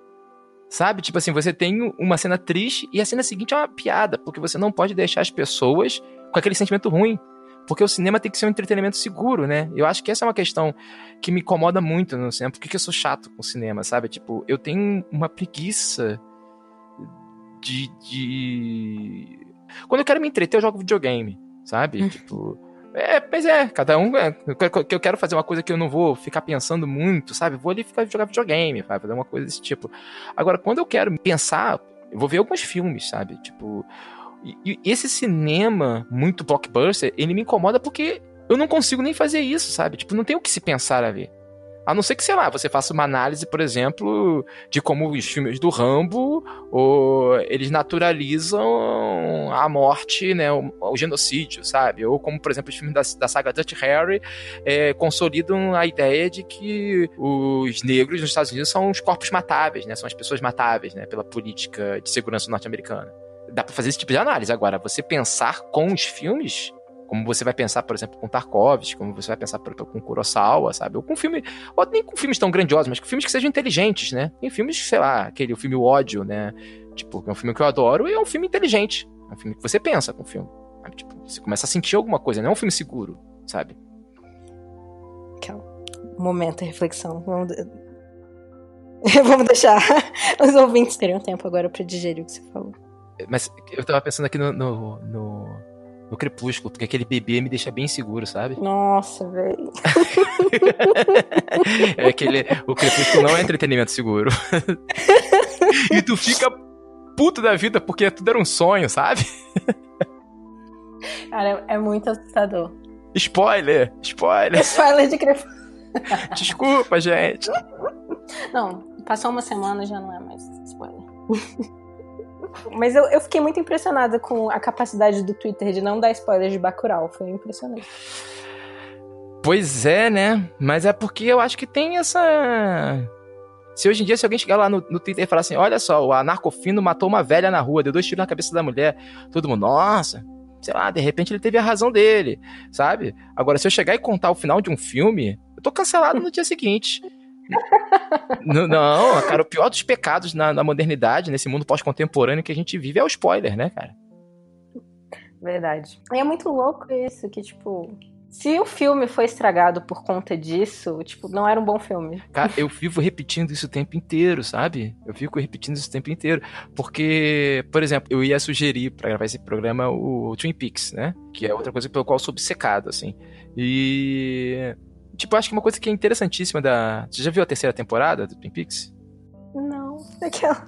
[SPEAKER 2] Sabe? Tipo assim, você tem uma cena triste e a cena seguinte é uma piada, porque você não pode deixar as pessoas com aquele sentimento ruim. Porque o cinema tem que ser um entretenimento seguro, né? Eu acho que essa é uma questão que me incomoda muito no cinema. Por que, que eu sou chato com o cinema, sabe? Tipo, eu tenho uma preguiça de, de. Quando eu quero me entreter, eu jogo videogame, sabe?
[SPEAKER 1] Hum.
[SPEAKER 2] Tipo. É, mas é, cada um. É, eu quero- fazer uma coisa que eu não vou ficar pensando muito, sabe? Vou ali ficar jogar videogame, sabe? fazer uma coisa desse tipo. Agora, quando eu quero pensar, eu vou ver alguns filmes, sabe? Tipo. E, e esse cinema muito blockbuster, ele me incomoda porque eu não consigo nem fazer isso, sabe? Tipo, não tem o que se pensar a ver. A não ser que, sei lá, você faça uma análise, por exemplo, de como os filmes do Rambo, ou eles naturalizam a morte, né, o, o genocídio, sabe? Ou como, por exemplo, os filmes da, da saga Dutch Harry é, consolidam a ideia de que os negros nos Estados Unidos são os corpos matáveis, né? São as pessoas matáveis, né? Pela política de segurança norte-americana. Dá pra fazer esse tipo de análise. Agora, você pensar com os filmes como você vai pensar, por exemplo, com Tarkovsky, como você vai pensar, por exemplo, com Kurosawa, sabe? Ou com filme, ou nem com filmes tão grandiosos, mas com filmes que sejam inteligentes, né? Tem filmes, sei lá, aquele o filme O Ódio, né? Tipo, é um filme que eu adoro e é um filme inteligente. É um filme que você pensa com o filme. Sabe? Tipo, você começa a sentir alguma coisa, não é um filme seguro, sabe?
[SPEAKER 1] Momento de reflexão. Vamos, Vamos deixar os ouvintes terem um tempo agora para digerir o que você falou.
[SPEAKER 2] Mas eu tava pensando aqui no, no, no no Crepúsculo, porque aquele bebê me deixa bem seguro, sabe?
[SPEAKER 1] Nossa, velho.
[SPEAKER 2] é aquele. O Crepúsculo não é entretenimento seguro. e tu fica puto da vida porque tudo era um sonho, sabe?
[SPEAKER 1] Cara, é muito assustador.
[SPEAKER 2] Spoiler! Spoiler!
[SPEAKER 1] Spoiler de Crepúsculo.
[SPEAKER 2] Desculpa, gente.
[SPEAKER 1] Não, passou uma semana já não é mais spoiler. Mas eu, eu fiquei muito impressionada com a capacidade do Twitter de não dar spoilers de Bacurau. Foi impressionante.
[SPEAKER 2] Pois é, né? Mas é porque eu acho que tem essa. Se hoje em dia, se alguém chegar lá no, no Twitter e falar assim: olha só, o anarcofino matou uma velha na rua, deu dois tiros na cabeça da mulher, todo mundo, nossa, sei lá, de repente ele teve a razão dele, sabe? Agora, se eu chegar e contar o final de um filme, eu tô cancelado no dia seguinte não, cara, o pior dos pecados na, na modernidade, nesse mundo pós-contemporâneo que a gente vive, é o spoiler, né, cara?
[SPEAKER 1] Verdade. E é muito louco isso, que, tipo, se o filme foi estragado por conta disso, tipo, não era um bom filme.
[SPEAKER 2] Cara, eu vivo repetindo isso o tempo inteiro, sabe? Eu fico repetindo isso o tempo inteiro. Porque, por exemplo, eu ia sugerir para gravar esse programa o Twin Peaks, né? Que é outra coisa pelo qual eu sou obcecado, assim. E Tipo, acho que uma coisa que é interessantíssima da. Você já viu a terceira temporada do Twin Peaks?
[SPEAKER 1] Não, aquela.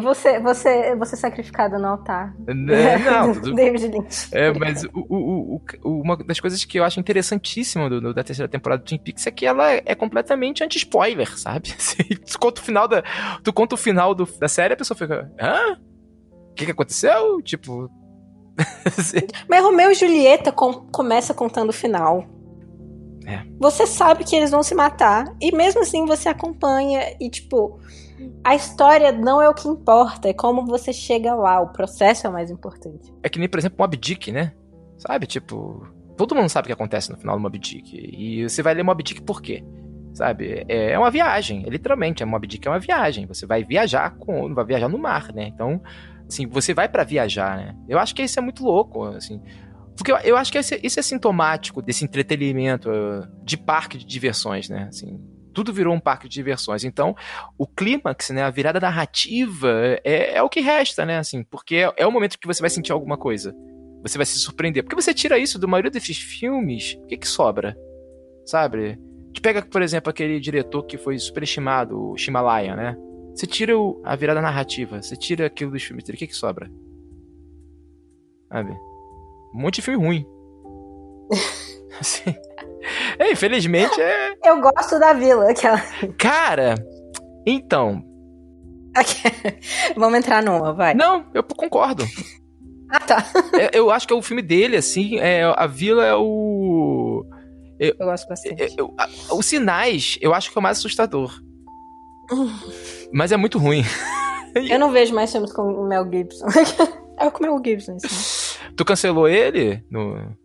[SPEAKER 1] Você, você, você sacrificado no altar.
[SPEAKER 2] É, não, tudo...
[SPEAKER 1] David Lynch.
[SPEAKER 2] É, mas o, o, o, uma das coisas que eu acho interessantíssima do, do, da terceira temporada do Twin Peaks é que ela é completamente anti-spoiler, sabe? tu conta o final da, tu conta o final do, da série, a pessoa fica, hã? O que, que aconteceu? Tipo.
[SPEAKER 1] mas Romeu e Julieta com, começa contando o final.
[SPEAKER 2] É.
[SPEAKER 1] Você sabe que eles vão se matar. E mesmo assim você acompanha e, tipo, a história não é o que importa, é como você chega lá. O processo é o mais importante.
[SPEAKER 2] É que nem, por exemplo, Mob Dick, né? Sabe? Tipo, todo mundo sabe o que acontece no final do Mob Dick. E você vai ler Mob Dick por quê? Sabe? É, é uma viagem, é, literalmente. A Mob Dick é uma viagem. Você vai viajar com. Vai viajar no mar, né? Então, assim, você vai para viajar, né? Eu acho que isso é muito louco, assim. Porque eu, acho que isso é sintomático desse entretenimento uh, de parque de diversões, né? Assim, tudo virou um parque de diversões. Então, o clímax, né, a virada narrativa é, é o que resta, né? Assim, porque é, é, o momento que você vai sentir alguma coisa. Você vai se surpreender. Porque você tira isso do maioria desses filmes, o que, que sobra? Sabe? Te pega, por exemplo, aquele diretor que foi superestimado, o Shimalaya, né? Você tira o, a virada narrativa, você tira aquilo dos filmes dele, o que, que sobra? Sabe? Um monte de filme ruim. assim. É, infelizmente é.
[SPEAKER 1] Eu gosto da vila, aquela.
[SPEAKER 2] Cara, então.
[SPEAKER 1] Vamos entrar numa, vai.
[SPEAKER 2] Não, eu concordo.
[SPEAKER 1] ah, tá.
[SPEAKER 2] É, eu acho que é o filme dele, assim, é, a vila é o.
[SPEAKER 1] Eu, eu gosto bastante.
[SPEAKER 2] Eu, eu, a, os sinais, eu acho que é o mais assustador. Mas é muito ruim.
[SPEAKER 1] Eu não vejo mais filmes com o Mel Gibson. É com o Mel Gibson, assim.
[SPEAKER 2] Tu cancelou ele? No...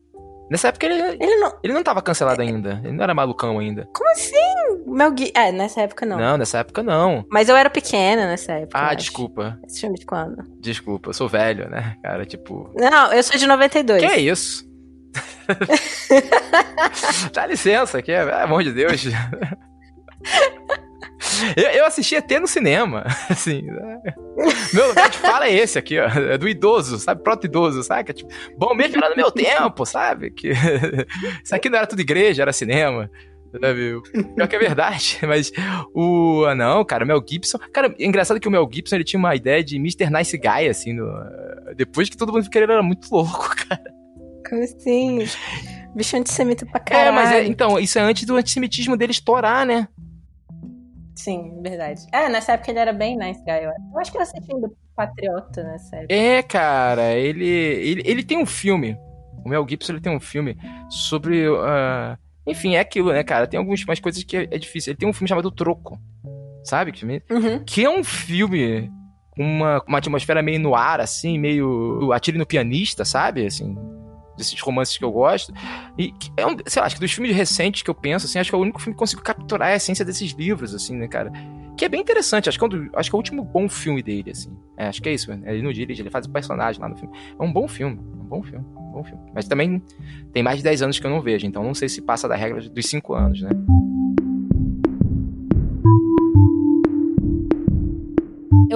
[SPEAKER 2] Nessa época ele, ele, não... ele não tava cancelado ainda. Ele não era malucão ainda.
[SPEAKER 1] Como assim? Mel Gibson. É, nessa época não.
[SPEAKER 2] Não, nessa época não.
[SPEAKER 1] Mas eu era pequena nessa época.
[SPEAKER 2] Ah, desculpa.
[SPEAKER 1] Esse filme de quando?
[SPEAKER 2] Desculpa, eu sou velho, né? Cara, tipo.
[SPEAKER 1] Não, eu sou de 92.
[SPEAKER 2] Que é isso? Dá licença, que é, pelo amor de Deus. Eu, eu assisti até no cinema, assim. Né? Meu lugar de fala é esse aqui, ó. É do idoso, sabe? Proto-idoso, sabe? É, tipo, bom mesmo era no meu tempo, sabe? Que isso aqui não era tudo igreja, era cinema. Sabe? Pior que é verdade, mas o. Ah, não, cara, o Mel Gibson. Cara, é engraçado que o Mel Gibson ele tinha uma ideia de Mr. Nice Guy, assim, no... depois que todo mundo que ele era muito louco, cara.
[SPEAKER 1] Como assim? Bicho antissemita pra caralho.
[SPEAKER 2] É, mas é, então, isso é antes do antissemitismo dele estourar, né?
[SPEAKER 1] Sim, verdade. É, nessa época ele era bem nice guy. Eu acho, eu acho que eu assistindo Patriota nessa época.
[SPEAKER 2] É, cara, ele, ele, ele tem um filme. O Mel Gibson ele tem um filme sobre. Uh, enfim, é aquilo, né, cara? Tem algumas coisas que é, é, difícil. Ele tem um filme chamado Troco. Sabe? Que,
[SPEAKER 1] uhum.
[SPEAKER 2] que é um filme com uma, uma atmosfera meio no ar, assim, meio. Atire no pianista, sabe? Assim, desses romances que eu gosto. E é um, sei lá, acho que dos filmes recentes que eu penso, assim, acho que é o único filme que consigo capturar a essência desses livros, assim, né, cara? Que é bem interessante, acho que é, um acho que é o último bom filme dele, assim. É, acho que é isso, né? Ele não dirige, ele faz o personagem lá no filme. É um bom filme, um bom filme, um bom filme. Mas também tem mais de 10 anos que eu não vejo, então não sei se passa da regra dos 5 anos, né?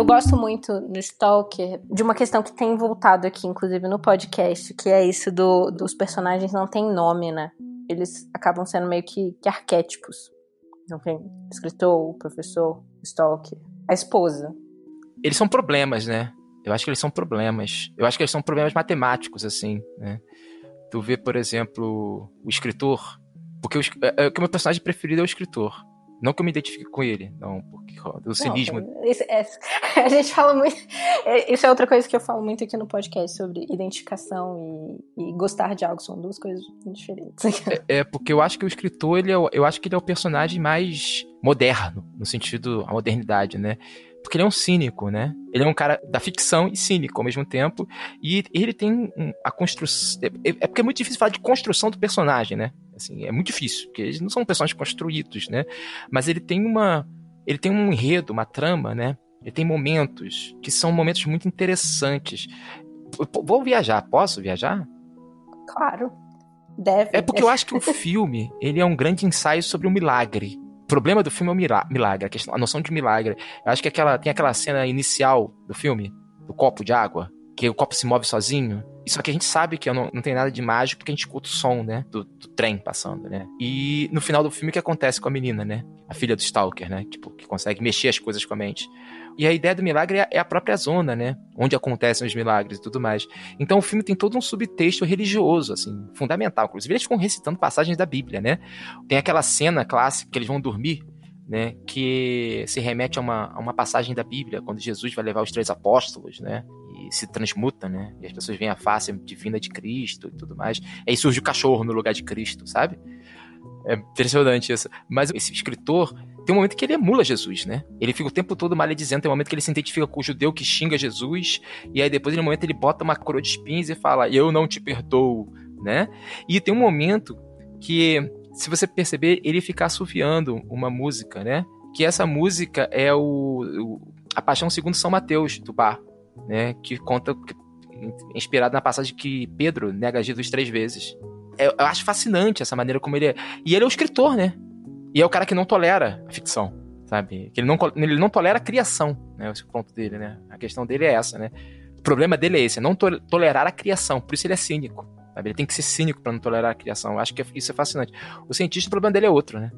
[SPEAKER 1] Gosto muito no Stalker de uma questão que tem voltado aqui, inclusive no podcast, que é isso do, dos personagens não tem nome, né? Eles acabam sendo meio que, que arquétipos. Não tem escritor, professor, Stalker, a esposa.
[SPEAKER 2] Eles são problemas, né? Eu acho que eles são problemas. Eu acho que eles são problemas matemáticos, assim, né? Tu vê, por exemplo, o escritor. Porque o, é, é, o meu personagem preferido é o escritor. Não que eu me identifique com ele, não, porque o cinismo.
[SPEAKER 1] isso, é, a gente fala muito. É, isso é outra coisa que eu falo muito aqui no podcast sobre identificação e, e gostar de algo. São duas coisas diferentes.
[SPEAKER 2] É, é, porque eu acho que o escritor, ele é, eu acho que ele é o personagem mais moderno, no sentido, a modernidade, né? Porque ele é um cínico, né? Ele é um cara da ficção e cínico ao mesmo tempo. E ele tem a construção. É, é porque é muito difícil falar de construção do personagem, né? Assim, é muito difícil, porque eles não são personagens construídos, né? Mas ele tem uma. Ele tem um enredo, uma trama, né? Ele tem momentos que são momentos muito interessantes. Vou viajar, posso viajar?
[SPEAKER 1] Claro. Deve.
[SPEAKER 2] É porque eu acho que o filme, ele é um grande ensaio sobre o milagre. O problema do filme é o milagre, a, questão, a noção de milagre. Eu acho que aquela, tem aquela cena inicial do filme, do copo de água, que o copo se move sozinho. Só que a gente sabe que não, não tem nada de mágico porque a gente escuta o som, né? Do, do, trem passando, né? E no final do filme, o que acontece com a menina, né? A filha do Stalker, né? Tipo, que consegue mexer as coisas com a mente. E a ideia do milagre é, é a própria zona, né? Onde acontecem os milagres e tudo mais. Então o filme tem todo um subtexto religioso, assim, fundamental. Inclusive, eles ficam recitando passagens da Bíblia, né? Tem aquela cena clássica que eles vão dormir né, que se remete a uma, a uma passagem da Bíblia, quando Jesus vai levar os três apóstolos, né, se transmuta, né, e as pessoas veem a face divina de Cristo e tudo mais. Aí surge o cachorro no lugar de Cristo, sabe? É impressionante isso. Mas esse escritor tem um momento que ele emula Jesus, né? Ele fica o tempo todo maledizendo, tem um momento que ele se identifica com o judeu que xinga Jesus, e aí depois, no momento, ele bota uma coroa de espinhos e fala, eu não te perdoo, né? E tem um momento que se você perceber, ele fica assoviando uma música, né? Que essa música é o, o a Paixão segundo São Mateus do bar, né? Que conta inspirado na passagem que Pedro nega Jesus três vezes. Eu, eu acho fascinante essa maneira como ele é. E ele é o escritor, né? E é o cara que não tolera a ficção, sabe? Que ele não, ele não tolera a criação, né? Esse é o ponto dele, né? A questão dele é essa, né? O problema dele é esse, é não tolerar a criação. Por isso ele é cínico. Sabe? Ele tem que ser cínico para não tolerar a criação. Eu acho que isso é fascinante. O cientista, o problema dele é outro, né?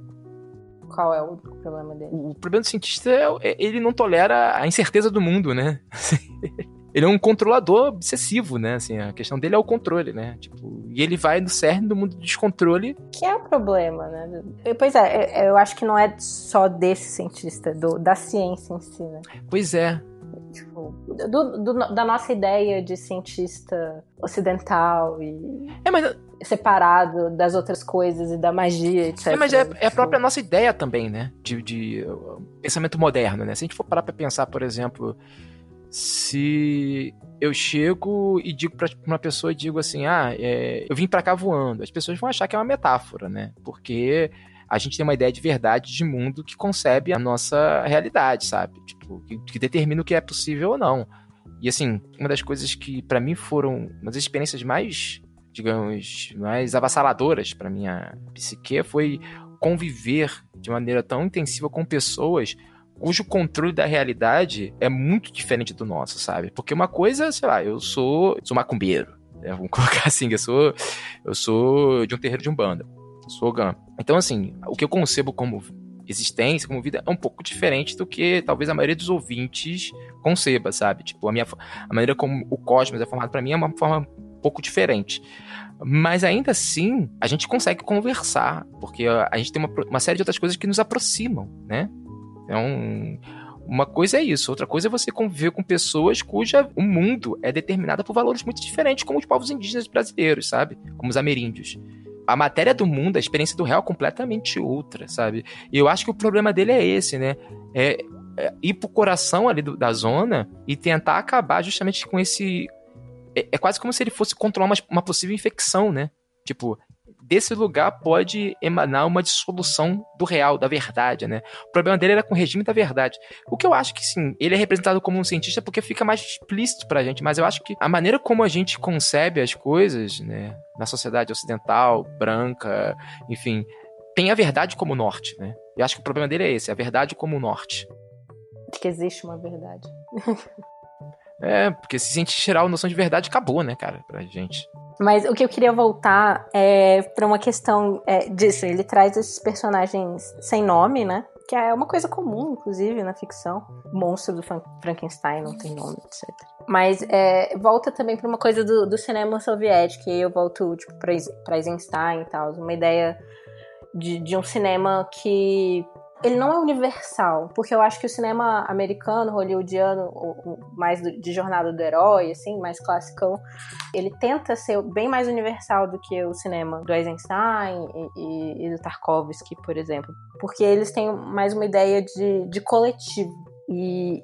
[SPEAKER 1] Qual é o problema dele? O
[SPEAKER 2] problema do cientista é, é ele não tolera a incerteza do mundo, né? ele é um controlador obsessivo, né? Assim, a questão dele é o controle, né? Tipo, e ele vai no cerne do mundo do descontrole.
[SPEAKER 1] Que é o problema, né? Pois é, eu acho que não é só desse cientista, do, da ciência em si, né?
[SPEAKER 2] Pois é.
[SPEAKER 1] Tipo, do, do, da nossa ideia de cientista ocidental e
[SPEAKER 2] é, mas...
[SPEAKER 1] separado das outras coisas e da magia, etc.
[SPEAKER 2] É, mas é, é a própria nossa ideia também, né? De, de uh, pensamento moderno, né? Se a gente for parar pra pensar, por exemplo, se eu chego e digo para uma pessoa digo assim, ah, é, eu vim para cá voando, as pessoas vão achar que é uma metáfora, né? Porque a gente tem uma ideia de verdade de mundo que concebe a nossa realidade, sabe? Tipo, que, que determina o que é possível ou não. E assim, uma das coisas que para mim foram uma das experiências mais, digamos, mais avassaladoras para minha psique foi conviver de maneira tão intensiva com pessoas cujo controle da realidade é muito diferente do nosso, sabe? Porque uma coisa, sei lá, eu sou, sou macumbeiro, né? vamos colocar assim, eu sou, eu sou de um terreiro de umbanda. Sogan. Então, assim, o que eu concebo como existência, como vida, é um pouco diferente do que talvez a maioria dos ouvintes conceba, sabe? Tipo, a minha a maneira como o cosmos é formado para mim é uma forma pouco diferente. Mas ainda assim, a gente consegue conversar, porque a gente tem uma, uma série de outras coisas que nos aproximam, né? Então, uma coisa é isso, outra coisa é você conviver com pessoas cuja o mundo é determinado por valores muito diferentes, como os povos indígenas brasileiros, sabe? Como os ameríndios. A matéria do mundo, a experiência do real é completamente outra, sabe? E eu acho que o problema dele é esse, né? É, é ir pro coração ali do, da zona e tentar acabar justamente com esse. É, é quase como se ele fosse controlar uma, uma possível infecção, né? Tipo, desse lugar pode emanar uma dissolução do real, da verdade, né? O problema dele era com o regime da verdade. O que eu acho que sim, ele é representado como um cientista porque fica mais explícito pra gente, mas eu acho que a maneira como a gente concebe as coisas, né, na sociedade ocidental, branca, enfim, tem a verdade como norte, né? Eu acho que o problema dele é esse, a verdade como norte.
[SPEAKER 1] Que existe uma verdade.
[SPEAKER 2] é, porque se a gente tirar a noção de verdade, acabou, né, cara, pra gente.
[SPEAKER 1] Mas o que eu queria voltar é para uma questão é, disso. Ele traz esses personagens sem nome, né? Que é uma coisa comum, inclusive, na ficção. Monstro do Frankenstein não tem nome, etc. Mas é, volta também para uma coisa do, do, cinema soviético. E eu volto tipo, para Eisenstein e tal. Uma ideia de, de um cinema que ele não é universal, porque eu acho que o cinema americano, hollywoodiano, mais de jornada do herói, assim, mais classicão, ele tenta ser bem mais universal do que o cinema do Eisenstein e, e, e do Tarkovsky, por exemplo, porque eles têm mais uma ideia de, de coletivo. E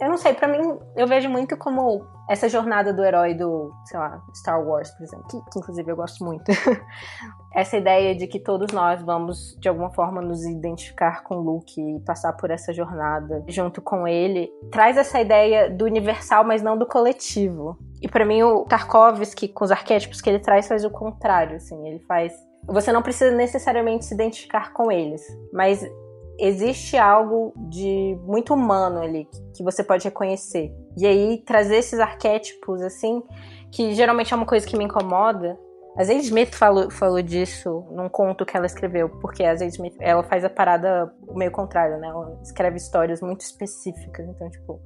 [SPEAKER 1] eu não sei, para mim, eu vejo muito como essa jornada do herói do, sei lá, Star Wars, por exemplo, que, que inclusive eu gosto muito. essa ideia de que todos nós vamos, de alguma forma, nos identificar com Luke e passar por essa jornada junto com ele, traz essa ideia do universal, mas não do coletivo. E para mim, o Tarkovsky, com os arquétipos que ele traz, faz o contrário, assim, ele faz... Você não precisa necessariamente se identificar com eles, mas existe algo de muito humano ali que você pode reconhecer. E aí trazer esses arquétipos assim, que geralmente é uma coisa que me incomoda. A Zane Smith falou, falou disso num conto que ela escreveu, porque a Smith ela faz a parada meio contrário, né? Ela escreve histórias muito específicas, então tipo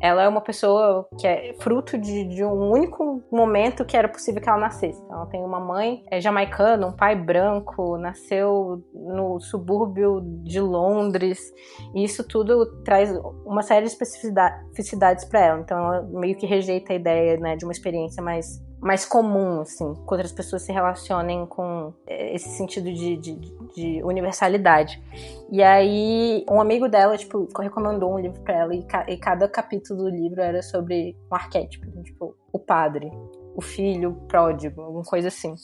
[SPEAKER 1] ela é uma pessoa que é fruto de, de, um único momento que era possível que ela nascesse. Então, ela tem uma mãe é, jamaicana, um pai branco, nasceu no subúrbio de Londres, e isso tudo traz uma série de especificidades para ela. Então, ela meio que rejeita a ideia né, de uma experiência mais mais comum, assim, que outras pessoas se relacionem com é, esse sentido de, de, de, universalidade. E aí, um amigo dela, tipo, recomendou um livro pra ela e, ca e cada capítulo do livro era sobre um arquétipo, tipo, o padre, o filho pródigo, alguma coisa assim.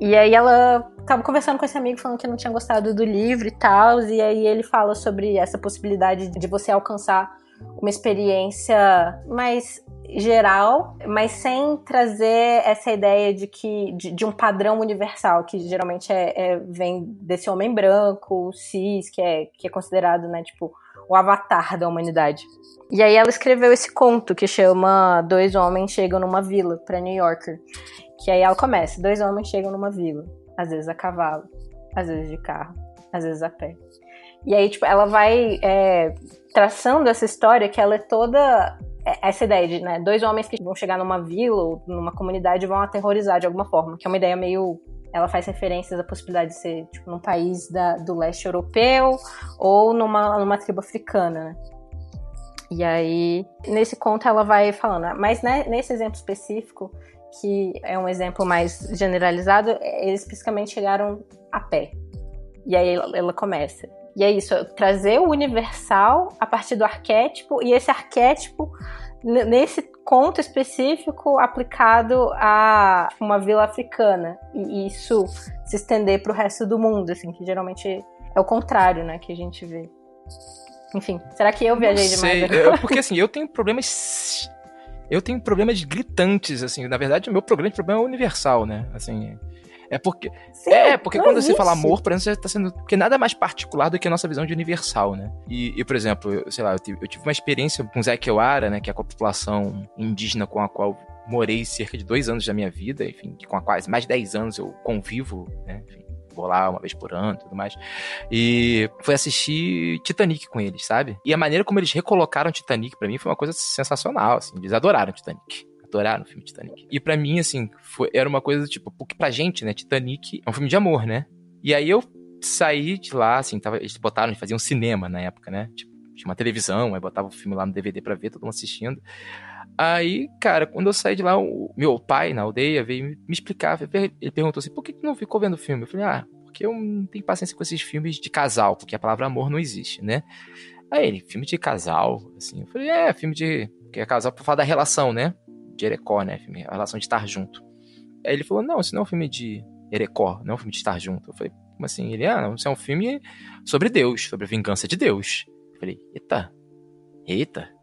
[SPEAKER 1] E aí ela tava conversando com esse amigo falando que não tinha gostado do livro e tal, e aí ele fala sobre essa possibilidade de você alcançar uma experiência mais geral, mas sem trazer essa ideia de que de, de um padrão universal que geralmente é, é, vem desse homem branco, cis, que é que é considerado, né, tipo o avatar da humanidade. E aí ela escreveu esse conto que chama Dois homens chegam numa vila para New Yorker. Que aí ela começa: dois homens chegam numa vila, às vezes a cavalo, às vezes de carro, às vezes a pé. E aí, tipo, ela vai é, traçando essa história que ela é toda é, essa ideia de né, dois homens que vão chegar numa vila ou numa comunidade e vão aterrorizar de alguma forma, que é uma ideia meio ela faz referências à possibilidade de ser tipo num país da, do leste europeu ou numa, numa tribo africana, né? E aí, nesse conto ela vai falando, ah, mas né, nesse exemplo específico, que é um exemplo mais generalizado, eles especificamente chegaram a pé. E aí ela, ela começa. E é isso, trazer o universal a partir do arquétipo e esse arquétipo nesse conto específico aplicado a uma vila africana e isso se estender para o resto do mundo, assim, que geralmente é o contrário, né, que a gente vê. Enfim, será que eu viajei demais?
[SPEAKER 2] Eu, porque assim, eu tenho problemas eu tenho problemas gritantes, assim, na verdade o meu problema, problema é universal, né, assim, é porque. Sim, é, porque quando existe. você fala amor, por exemplo, você tá sendo. Porque nada é mais particular do que a nossa visão de universal, né? E, e por exemplo, eu, sei lá, eu tive, eu tive uma experiência com Zé Kewara, né? Que é a população indígena com a qual morei cerca de dois anos da minha vida, enfim, com a quase mais de dez anos eu convivo, né? Enfim, vou lá uma vez por ano e tudo mais. E foi assistir Titanic com eles, sabe? E a maneira como eles recolocaram Titanic para mim foi uma coisa sensacional, assim. Eles adoraram Titanic Adoraram o filme Titanic. E para mim, assim, foi, era uma coisa, tipo, porque pra gente, né, Titanic é um filme de amor, né? E aí eu saí de lá, assim, tava, eles botaram, eles faziam um cinema na época, né? Tipo, tinha uma televisão, aí botava o filme lá no DVD pra ver, todo mundo assistindo. Aí, cara, quando eu saí de lá, o meu pai na aldeia veio me explicar. Ele perguntou assim: por que não ficou vendo o filme? Eu falei: ah, porque eu não tenho paciência com esses filmes de casal, porque a palavra amor não existe, né? Aí ele, filme de casal, assim. Eu falei: é, filme de. que é casal pra falar da relação, né? De Erecó, né? Filme, a relação de estar junto. Aí ele falou: não, isso não é um filme de Erecó, não é um filme de estar junto. Eu falei: como assim? Ele, ah, não, isso é um filme sobre Deus, sobre a vingança de Deus. Eu falei: eita, eita.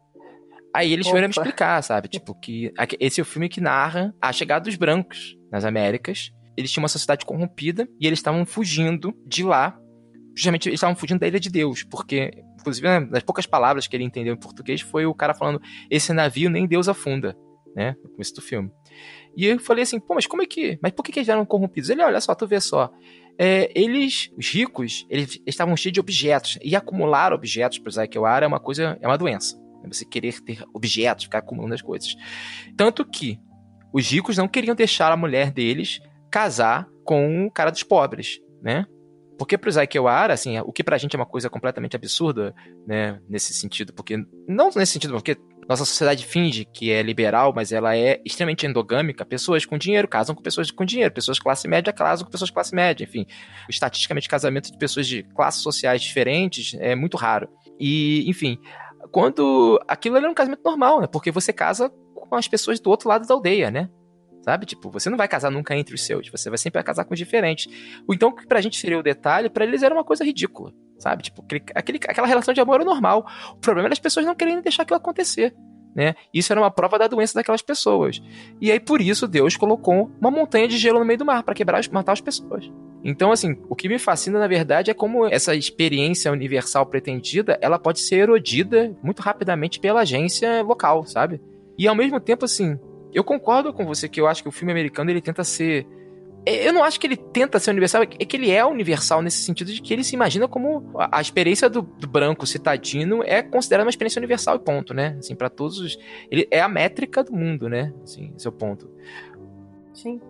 [SPEAKER 2] Aí eles foram me explicar, sabe? Tipo, que esse é o filme que narra a chegada dos brancos nas Américas. Eles tinham uma sociedade corrompida e eles estavam fugindo de lá. Justamente, eles estavam fugindo da Ilha de Deus, porque, inclusive, né, das poucas palavras que ele entendeu em português foi o cara falando: esse navio nem Deus afunda, né? No começo do filme. E eu falei assim, pô, mas como é que. Mas por que, que eles eram corrompidos? Ele, olha só, tu vê só. É, eles, os ricos, eles, estavam cheios de objetos. E acumular objetos para o Ara é uma coisa, é uma doença. Né? Você querer ter objetos, ficar acumulando as coisas. Tanto que os ricos não queriam deixar a mulher deles casar com o cara dos pobres, né? Porque pro Zaikewara, assim, o que pra gente é uma coisa completamente absurda, né, nesse sentido, porque não nesse sentido, porque nossa sociedade finge que é liberal, mas ela é extremamente endogâmica. Pessoas com dinheiro casam com pessoas com dinheiro, pessoas de classe média casam com pessoas de classe média, enfim. Estatisticamente, casamento de pessoas de classes sociais diferentes é muito raro. E, enfim, quando aquilo era um casamento normal, né? Porque você casa com as pessoas do outro lado da aldeia, né? Sabe? Tipo, você não vai casar nunca entre os seus, você vai sempre casar com os diferentes. Então, que pra gente seria o detalhe, para eles era uma coisa ridícula, sabe? Tipo, aquele, aquela relação de amor é normal. O problema é as pessoas não querendo deixar aquilo acontecer. Né? Isso era uma prova da doença daquelas pessoas. E aí, por isso, Deus colocou uma montanha de gelo no meio do mar para quebrar, matar as pessoas. Então, assim, o que me fascina, na verdade, é como essa experiência universal pretendida, ela pode ser erodida muito rapidamente pela agência local, sabe? E ao mesmo tempo, assim, eu concordo com você que eu acho que o filme americano ele tenta ser eu não acho que ele tenta ser universal, é que ele é universal nesse sentido de que ele se imagina como a, experiência do, do, branco citadino é considerada uma experiência universal e ponto, né? Assim, para todos os, ele é a métrica do mundo, né? Assim, esse é o ponto.
[SPEAKER 1] Sim.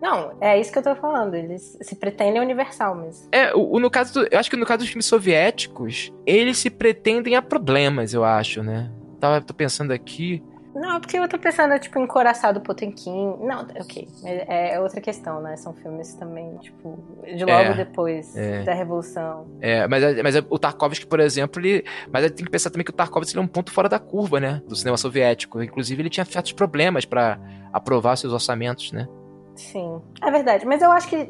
[SPEAKER 1] Não, é isso que eu tô falando. Eles se pretendem universal mesmo.
[SPEAKER 2] É, o, no caso do, eu acho que no caso dos filmes soviéticos, eles se pretendem a problemas, eu acho, né? Tava, tô pensando aqui.
[SPEAKER 1] Não, porque eu tô pensando, tipo, em Coraçado Potemkin. Não, ok. É, é outra questão, né? São filmes também, tipo, de logo é, depois é. da Revolução.
[SPEAKER 2] É, mas, mas o Tarkovsky, por exemplo, ele. Mas tem que pensar também que o Tarkovsky é um ponto fora da curva, né? Do cinema soviético. Inclusive, ele tinha certos problemas para aprovar seus orçamentos, né?
[SPEAKER 1] Sim, é verdade. Mas eu acho que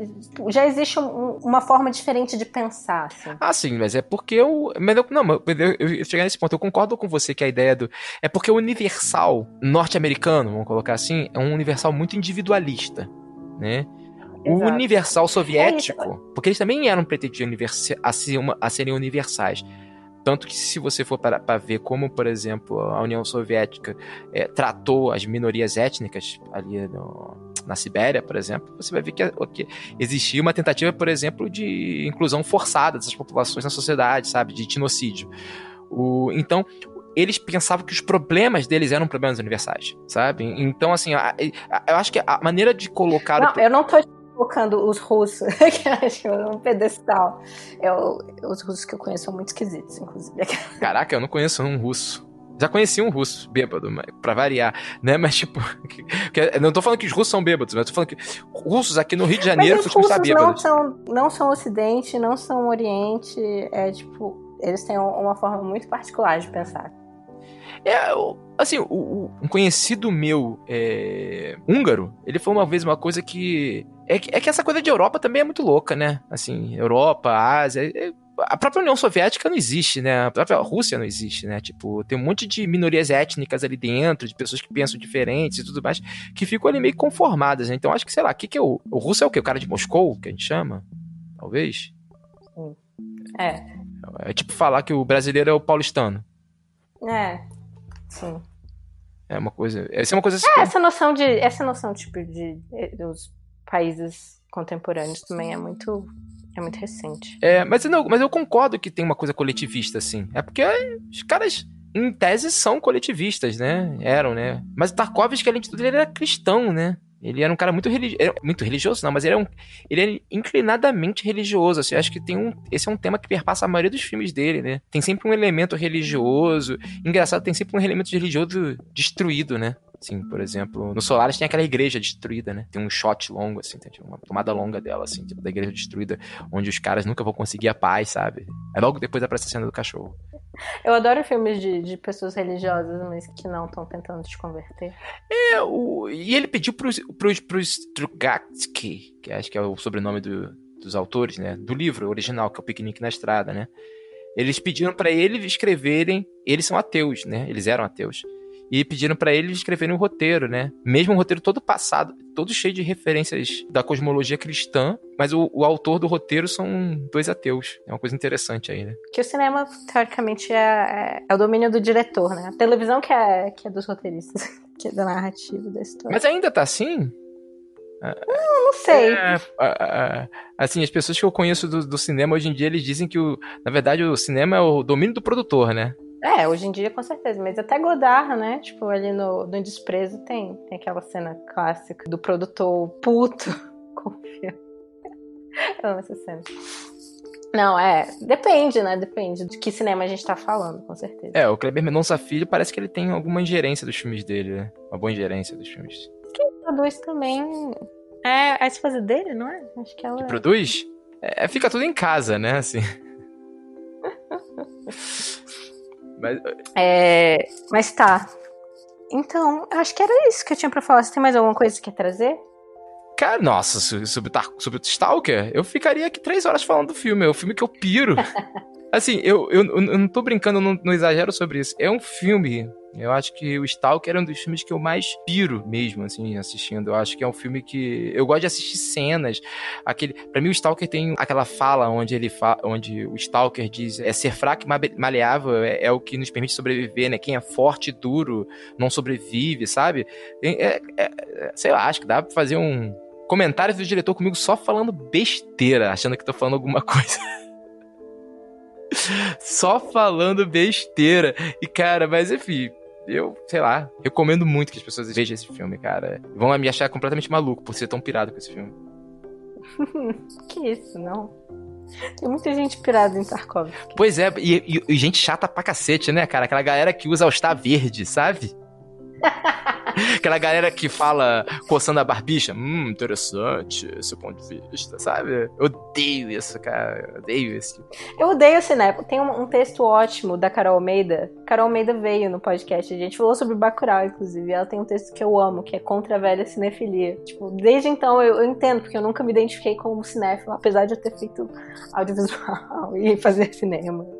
[SPEAKER 1] já existe um, uma forma diferente de pensar. Assim.
[SPEAKER 2] Ah, sim, mas é porque eu. Mas eu não, eu, eu, eu chegar nesse ponto. Eu concordo com você que a ideia do. É porque o universal norte-americano, vamos colocar assim, é um universal muito individualista. Né? O universal soviético, é porque eles também eram pretendidos a, ser uma, a serem universais. Tanto que se você for para, para ver como, por exemplo, a União Soviética é, tratou as minorias étnicas ali no, na Sibéria, por exemplo, você vai ver que, que, existia uma tentativa, por exemplo, de inclusão forçada dessas populações na sociedade, sabe? De genocídio. O, então, eles pensavam que os problemas deles eram problemas universais, sabe? Então, assim, eu acho que a maneira de colocar...
[SPEAKER 1] Não, o... eu não tô colocando os russos num pedestal. Eu, os russos que eu conheço são muito esquisitos, inclusive.
[SPEAKER 2] Caraca, eu não conheço um russo. Já conheci um russo bêbado, pra variar, né? Mas, tipo, que, não tô falando que os russos são bêbados, mas tô falando que russos aqui no Rio de Janeiro
[SPEAKER 1] costumam estar bêbados. Não são, não são Ocidente, não são Oriente, é tipo, eles têm uma forma muito particular de pensar.
[SPEAKER 2] É, assim, o, um conhecido meu é, húngaro, ele falou uma vez uma coisa que é, que. é que essa coisa de Europa também é muito louca, né? Assim, Europa, Ásia. É, a própria União Soviética não existe, né? A própria Rússia não existe, né? Tipo, tem um monte de minorias étnicas ali dentro, de pessoas que pensam diferentes e tudo mais, que ficam ali meio conformadas, né? Então acho que, sei lá, o que, que é o. O russo é o quê? O cara de Moscou, que a gente chama? Talvez?
[SPEAKER 1] É.
[SPEAKER 2] É tipo falar que o brasileiro é o paulistano.
[SPEAKER 1] É. Sim.
[SPEAKER 2] É uma coisa. Essa é uma coisa.
[SPEAKER 1] Assim, é, essa noção de. Essa noção, tipo, de, dos países contemporâneos também é muito é muito recente.
[SPEAKER 2] É, mas, não, mas eu concordo que tem uma coisa coletivista, assim. É porque os caras em tese, são coletivistas, né? Eram, né? Mas Tarkovsky, além de tudo, ele era cristão, né? Ele era um cara muito, religi muito religioso, não, mas ele é, um, ele é inclinadamente religioso. Assim, eu acho que tem um, esse é um tema que perpassa a maioria dos filmes dele, né? Tem sempre um elemento religioso. Engraçado, tem sempre um elemento religioso destruído, né? Assim, por exemplo, no Solaris tem aquela igreja destruída, né? Tem um shot longo, assim, tem uma tomada longa dela, assim, tipo, da igreja destruída, onde os caras nunca vão conseguir a paz, sabe? É logo depois aparece a cena do cachorro.
[SPEAKER 1] Eu adoro filmes de, de pessoas religiosas, mas que não estão tentando te converter.
[SPEAKER 2] É, o, e ele pediu pro, pro, pro Strugatsky, que acho que é o sobrenome do, dos autores, né? Do livro original, que é o Piquenique na Estrada, né? Eles pediram para ele escreverem. Eles são ateus, né? Eles eram ateus e pediram para eles escreverem um roteiro, né? Mesmo um roteiro todo passado, todo cheio de referências da cosmologia cristã, mas o, o autor do roteiro são dois ateus. É uma coisa interessante aí, né?
[SPEAKER 1] Que o cinema, teoricamente, é, é, é o domínio do diretor, né? A televisão que é, que é dos roteiristas, que é da narrativa da história.
[SPEAKER 2] Mas ainda tá assim?
[SPEAKER 1] Não, não sei.
[SPEAKER 2] É, assim, as pessoas que eu conheço do, do, cinema hoje em dia, eles dizem que, o, na verdade, o cinema é o domínio do produtor, né?
[SPEAKER 1] É, hoje em dia com certeza, mas até Godard, né? Tipo, ali no, no Desprezo tem, tem aquela cena clássica do produtor puto com o filme. Eu amo essa cena. Não, é. Depende, né? Depende de que cinema a gente tá falando, com certeza.
[SPEAKER 2] É, o Kleber Mendonça Filho parece que ele tem alguma ingerência dos filmes dele, né? Uma boa ingerência dos filmes.
[SPEAKER 1] Quem produz também. É a esposa dele, não é? Acho que ela.
[SPEAKER 2] Que produz? É, fica tudo em casa, né? Assim.
[SPEAKER 1] Mas... É, mas tá. Então, acho que era isso que eu tinha pra falar. Você tem mais alguma coisa que quer trazer?
[SPEAKER 2] Cara, nossa, sobre, sobre o Stalker, eu ficaria aqui três horas falando do filme. É o filme que eu piro. assim, eu, eu, eu, não tô brincando, não, não exagero sobre isso. É um filme eu acho que o Stalker é um dos filmes que eu mais piro mesmo, assim, assistindo. Eu acho que é um filme que eu gosto de assistir cenas. Aquele, para mim o Stalker tem aquela fala onde ele fa, onde o Stalker diz é ser fraco e maleável é, é, o que nos permite sobreviver, né? Quem é forte e duro não sobrevive, sabe? É, é, sei lá, acho que dá pra fazer um comentário do diretor comigo só falando besteira, achando que tô falando alguma coisa. Só falando besteira. E, cara, mas enfim, eu, sei lá, recomendo muito que as pessoas vejam esse filme, cara. Vão me achar completamente maluco por ser tão pirado com esse filme.
[SPEAKER 1] que isso, não. Tem muita gente pirada em Tarkovsky.
[SPEAKER 2] Pois é, e, e, e, gente chata pra cacete, né, cara? Aquela galera que usa o Star Verde, sabe? Aquela galera que fala coçando a barbicha. Hum, interessante esse ponto de vista, sabe? Eu odeio isso, cara. Eu odeio isso.
[SPEAKER 1] Eu odeio esse, né? Tem um, um, texto ótimo da Carol Almeida. Carol Almeida veio no podcast. A gente falou sobre Bacurau, inclusive. Ela tem um texto que eu amo, que é Contra a Velha Cinefilia. Tipo, desde então eu, eu entendo, porque eu nunca me identifiquei como cinéfilo, apesar de eu ter feito audiovisual e fazer cinema.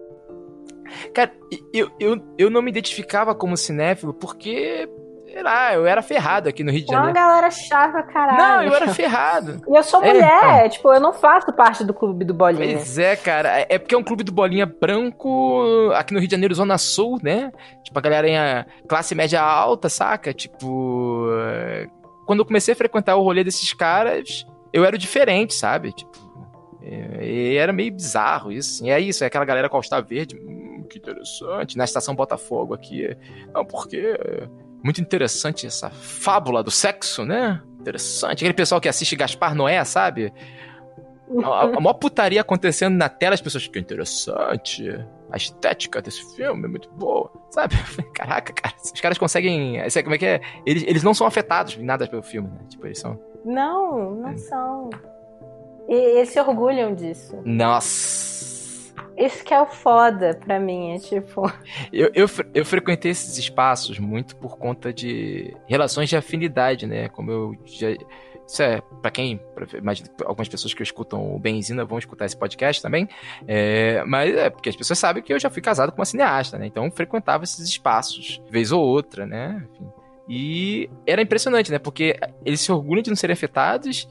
[SPEAKER 2] Cara, eu, eu, eu não me identificava como cinéfilo porque sei lá, eu era ferrado aqui no Rio de Janeiro.
[SPEAKER 1] Uma galera chata, caralho.
[SPEAKER 2] Não, eu era ferrado.
[SPEAKER 1] E eu sou é, mulher, é, tipo, eu não faço parte do clube do Bolinha.
[SPEAKER 2] Pois é, cara. É porque é um clube do Bolinha branco aqui no Rio de Janeiro, Zona Sul, né? Tipo, a galera em classe média alta, saca? Tipo. Quando eu comecei a frequentar o rolê desses caras, eu era o diferente, sabe? Tipo. E era meio bizarro isso. E é isso, é aquela galera com All-Star Verde. Que interessante. Na estação Botafogo aqui. Não, porque muito interessante essa fábula do sexo, né? Interessante. Aquele pessoal que assiste Gaspar Noé, sabe? A, a maior putaria acontecendo na tela, as pessoas ficam interessante. A estética desse filme é muito boa, sabe? Caraca, cara, os caras conseguem. Como é que é? Eles, eles não são afetados em nada pelo filme, né? Tipo, eles são.
[SPEAKER 1] Não, não é. são. E eles se orgulham disso.
[SPEAKER 2] Nossa.
[SPEAKER 1] Isso que é o foda pra mim, é tipo.
[SPEAKER 2] Eu, eu, eu frequentei esses espaços muito por conta de relações de afinidade, né? Como eu já. Isso é, pra quem. Pra, imagino algumas pessoas que escutam o Benzina vão escutar esse podcast também. É, mas é porque as pessoas sabem que eu já fui casado com uma cineasta, né? Então frequentava esses espaços, vez ou outra, né? Enfim. E era impressionante, né? Porque eles se orgulham de não serem afetados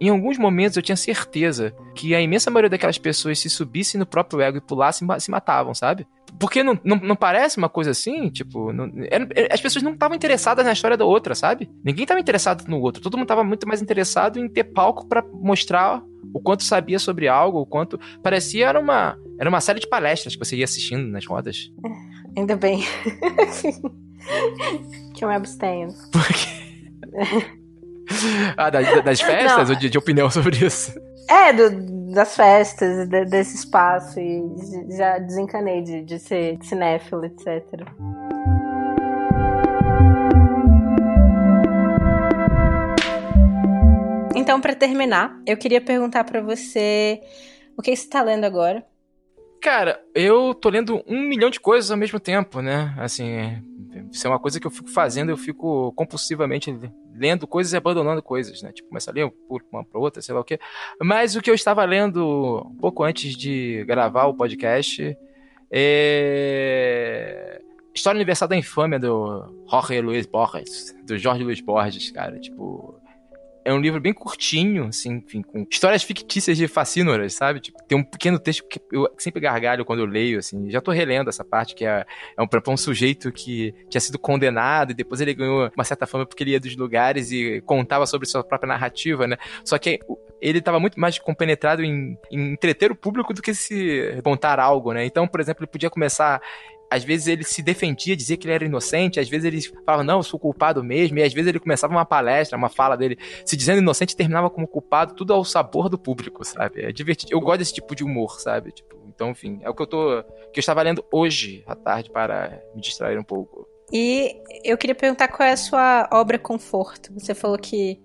[SPEAKER 2] em alguns momentos eu tinha certeza que a imensa maioria daquelas pessoas se subissem no próprio ego e pulassem se matavam, sabe? Porque não, não, não parece uma coisa assim? Tipo, não, era, as pessoas não estavam interessadas na história da outra, sabe? Ninguém estava interessado no outro. Todo mundo estava muito mais interessado em ter palco para mostrar o quanto sabia sobre algo, o quanto. Parecia era uma, era uma série de palestras que você ia assistindo nas rodas.
[SPEAKER 1] Ainda bem. que eu me abstenho.
[SPEAKER 2] Por quê? ah, das, das festas ou de, de, opinião sobre isso?
[SPEAKER 1] É, do, das festas, de, desse espaço. E já desencanei de, de ser cinéfilo, etc. Então, para terminar, eu queria perguntar para você o que você está lendo agora.
[SPEAKER 2] Cara, eu tô lendo um milhão de coisas ao mesmo tempo, né? Assim, isso é uma coisa que eu fico fazendo, eu fico compulsivamente lendo coisas e abandonando coisas, né? Tipo, começa a ler uma para outra, sei lá o quê. Mas o que eu estava lendo um pouco antes de gravar o podcast é. História Universal da Infâmia do Jorge Luiz Borges, do Jorge Luiz Borges, cara. Tipo, é um livro bem curtinho, assim, enfim, com histórias fictícias de fascínoras, sabe? Tipo, tem um pequeno texto que eu sempre gargalho quando eu leio, assim. Já tô relendo essa parte, que é, é um, um sujeito que tinha sido condenado e depois ele ganhou uma certa fama porque ele ia dos lugares e contava sobre sua própria narrativa, né? Só que ele estava muito mais compenetrado em, em entreter o público do que se contar algo, né? Então, por exemplo, ele podia começar às vezes ele se defendia, dizia que ele era inocente, às vezes ele falava, não, eu sou culpado mesmo, e às vezes ele começava uma palestra, uma fala dele, se dizendo inocente e terminava como culpado, tudo ao sabor do público, sabe? É divertido. Eu gosto desse tipo de humor, sabe? Tipo, então, enfim, é o que eu tô. que eu estava lendo hoje à tarde para me distrair um pouco.
[SPEAKER 1] E eu queria perguntar qual é a sua obra conforto. Você falou que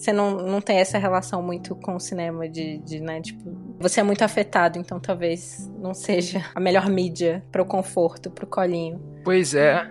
[SPEAKER 1] você não, não tem essa relação muito com o cinema de, de, né, tipo, você é muito afetado, então talvez não seja a melhor mídia para o conforto, para o colinho.
[SPEAKER 2] Pois é.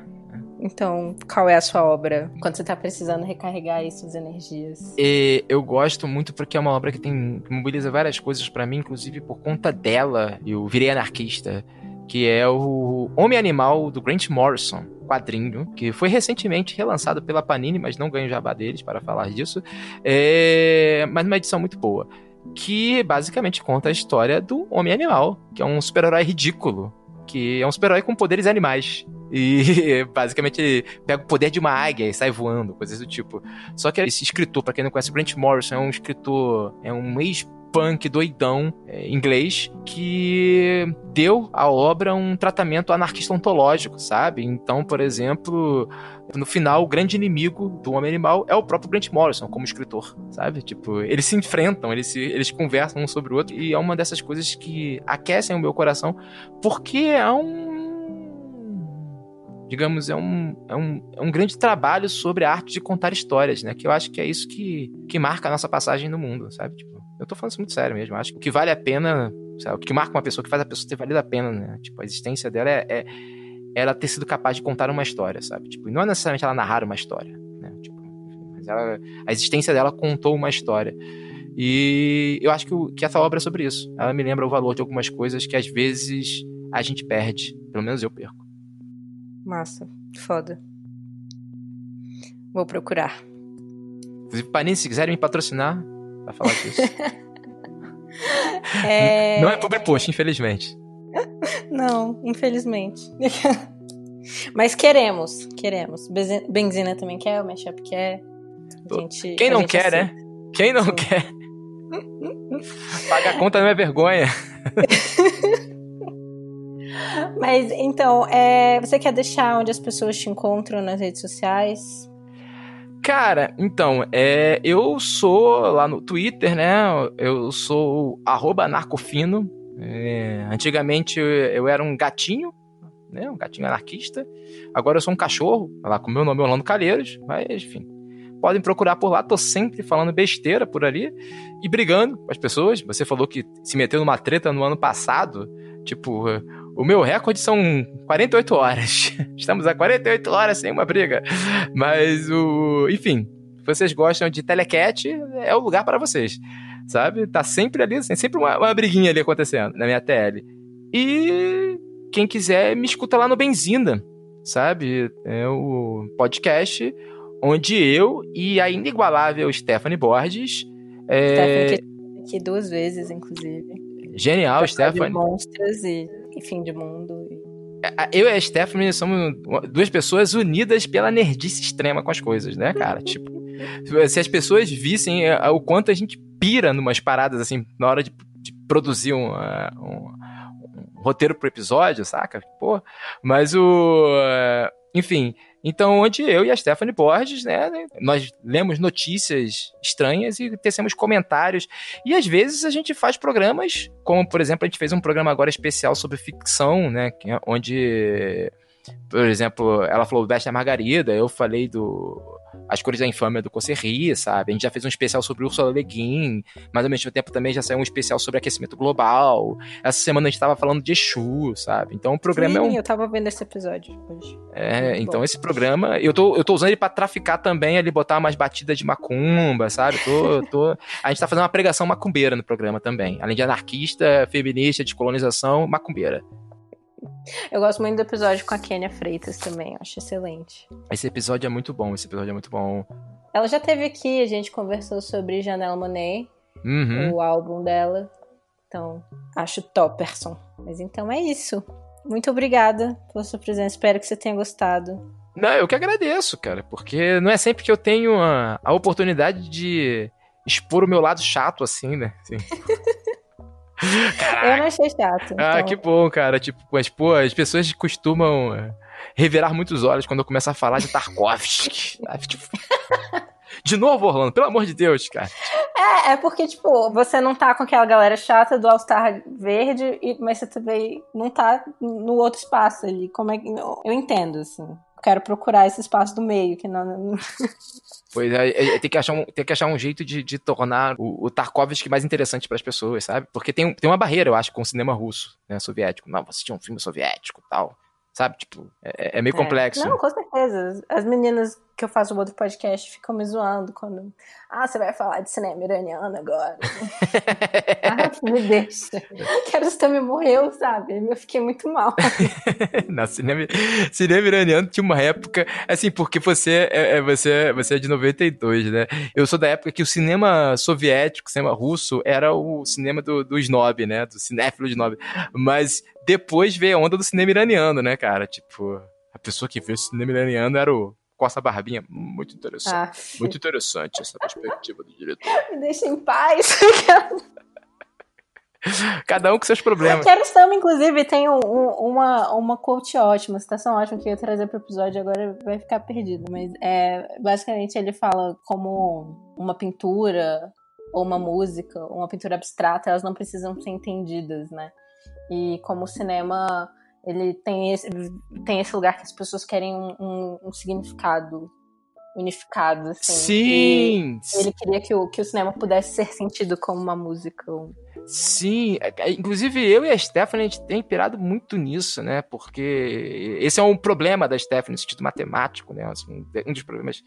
[SPEAKER 1] Então, qual é a sua obra quando você tá precisando recarregar aí suas energias?
[SPEAKER 2] E eu gosto muito porque é uma obra que tem que mobiliza várias coisas para mim, inclusive por conta dela, eu virei anarquista, que é o Homem Animal do Grant Morrison quadrinho, que foi recentemente relançado pela Panini, mas não ganho jabá deles para falar disso. É... Mas uma edição muito boa. Que basicamente conta a história do Homem-Animal, que é um super-herói ridículo. Que é um super-herói com poderes animais. E basicamente ele pega o poder de uma águia e sai voando, coisas do tipo. Só que esse escritor, para quem não conhece, Grant Morrison é um escritor, é um ex punk doidão é, inglês que deu à obra um tratamento anarquista ontológico, sabe? Então, por exemplo, no final, o grande inimigo do homem animal é o próprio Grant Morrison como escritor, sabe? Tipo, eles se enfrentam, eles, se, eles conversam um sobre o outro e é uma dessas coisas que aquecem o meu coração porque é um digamos, é um, é, um, é um grande trabalho sobre a arte de contar histórias, né? Que eu acho que é isso que, que marca a nossa passagem no mundo, sabe? Tipo, eu tô falando isso muito sério mesmo. Acho que o que vale a pena, sabe, o que marca uma pessoa, o que faz a pessoa ter valido a pena, né? Tipo, a existência dela é, é ela ter sido capaz de contar uma história, sabe? Tipo, e não é necessariamente ela narrar uma história, né? Tipo, mas ela, a existência dela contou uma história. E eu acho que, o, que essa obra é sobre isso. Ela me lembra o valor de algumas coisas que às vezes a gente perde. Pelo menos eu perco.
[SPEAKER 1] Massa. Foda. Vou procurar.
[SPEAKER 2] Inclusive, Panini, se quiserem me patrocinar, pra falar disso. é... Não é public post, infelizmente.
[SPEAKER 1] Não, infelizmente. Mas queremos, queremos. Benzina também quer, o Mashup quer.
[SPEAKER 2] A gente, Quem não quer, aceita. né? Quem não Sim. quer? Pagar conta não é vergonha.
[SPEAKER 1] Mas então, é, você quer deixar onde as pessoas te encontram nas redes sociais?
[SPEAKER 2] Cara, então, é, eu sou lá no Twitter, né? Eu sou narcofino. É, antigamente eu, era um gatinho, né? Um gatinho anarquista. Agora eu sou um cachorro, lá com meu nome Orlando Calheiros, mas enfim. Podem procurar por lá, tô sempre falando besteira por ali e brigando com as pessoas. Você falou que se meteu numa treta no ano passado. Tipo, o meu recorde são 48 horas. Estamos a 48 horas sem uma briga. Mas o. Enfim, vocês gostam de telecat, é o lugar para vocês. Sabe? Tá sempre ali, sempre uma, uma briguinha ali acontecendo na minha TL. E quem quiser me escuta lá no Benzina, sabe? É o podcast onde eu e a inigualável Stephanie Borges.
[SPEAKER 1] É... Stephanie aqui duas vezes, inclusive.
[SPEAKER 2] Genial, Stephanie.
[SPEAKER 1] Monstros e e fim de mundo.
[SPEAKER 2] Eu e a Stephanie somos duas pessoas unidas pela nerdice extrema com as coisas, né, cara? tipo, se as pessoas vissem é, o quanto a gente pira numas paradas, assim, na hora de, de produzir um, um, roteiro pro episódio, saca? Pô, mas o. Enfim, então, onde eu e a Stephanie Borges, né, nós lemos notícias estranhas e tecemos comentários. E às vezes a gente faz programas, como por exemplo, a gente fez um programa agora especial sobre ficção, né, é onde, por exemplo, ela falou Besta Margarida, eu falei do as Cores da Infâmia do Cocerri, sabe? A gente já fez um especial sobre Ursula Le Guin, mas ao mesmo tempo também já saiu um especial sobre aquecimento global. Essa semana a gente tava falando de Exu, sabe? Então o programa
[SPEAKER 1] Sim,
[SPEAKER 2] é um...
[SPEAKER 1] eu tava vendo esse episódio hoje.
[SPEAKER 2] É, Muito então bom. esse programa, eu tô, eu tô usando ele pra traficar também, ali, botar umas batidas de macumba, sabe? Tô, tô... A gente tá fazendo uma pregação macumbeira no programa também. Além de anarquista, feminista, de colonização, macumbeira.
[SPEAKER 1] Eu gosto muito do episódio com a Kênia Freitas também, acho excelente.
[SPEAKER 2] Esse episódio é muito bom, esse episódio é muito bom.
[SPEAKER 1] Ela já teve aqui, a gente conversou sobre Janelle Monet, uhum. o álbum dela. Então, acho topperson. Mas então é isso. Muito obrigada pela sua presença. Espero que você tenha gostado.
[SPEAKER 2] Não, eu que agradeço, cara, porque não é sempre que eu tenho a, a oportunidade de expor o meu lado chato assim, né? Assim.
[SPEAKER 1] Eu não achei chato.
[SPEAKER 2] Ah, então... que bom, cara. Tipo, mas, pô, as pessoas costumam eh, revirar muitos olhos quando eu começo a falar de Tarkovsky. tipo... De novo, Orlando, pelo amor de Deus, cara.
[SPEAKER 1] É, é porque, tipo, você não tá com aquela galera chata do All-Star verde, mas você também não tá no outro espaço ali. Como é que. Eu entendo, assim quero procurar esse espaço do meio, que não.
[SPEAKER 2] Pois é, é, é, tem, que achar um, tem que achar um jeito de, de tornar o, o Tarkovsky mais interessante para as pessoas, sabe? Porque tem, tem uma barreira, eu acho, com o cinema russo, né, soviético. Não, vou assistir um filme soviético tal. Sabe? Tipo, é, é meio é. complexo.
[SPEAKER 1] Não, com certeza. As meninas que eu faço um outro podcast ficam me zoando quando. Ah, você vai falar de cinema iraniano agora. ah, me deixa. Quero também morreu, sabe? Eu fiquei muito mal.
[SPEAKER 2] Na cinema, cinema iraniano tinha uma época, assim, porque você é, é, você, você é de 92, né? Eu sou da época que o cinema soviético, o cinema russo, era o cinema do, do snob, né? Do cinéfilo snob. Mas depois veio a onda do cinema iraniano, né, cara? Tipo, a pessoa que vê o cinema iraniano era o Costa Barbinha. Muito interessante. Ah, muito interessante essa perspectiva do diretor.
[SPEAKER 1] Me deixa em paz.
[SPEAKER 2] Cada um com seus problemas.
[SPEAKER 1] Quero Samba, inclusive, tem um, um, uma, uma quote ótima, citação ótima que eu ia trazer pro episódio, agora vai ficar perdido. Mas é, basicamente ele fala como uma pintura ou uma música, uma pintura abstrata, elas não precisam ser entendidas, né? E como o cinema ele tem esse, tem esse lugar que as pessoas querem um, um, um significado unificado, assim.
[SPEAKER 2] Sim!
[SPEAKER 1] E ele queria que o, que o cinema pudesse ser sentido como uma música.
[SPEAKER 2] Sim, é, é, inclusive eu e a Stephanie, a gente tem pirado muito nisso, né? Porque esse é um problema da Stephanie no sentido matemático, né? Assim, um dos problemas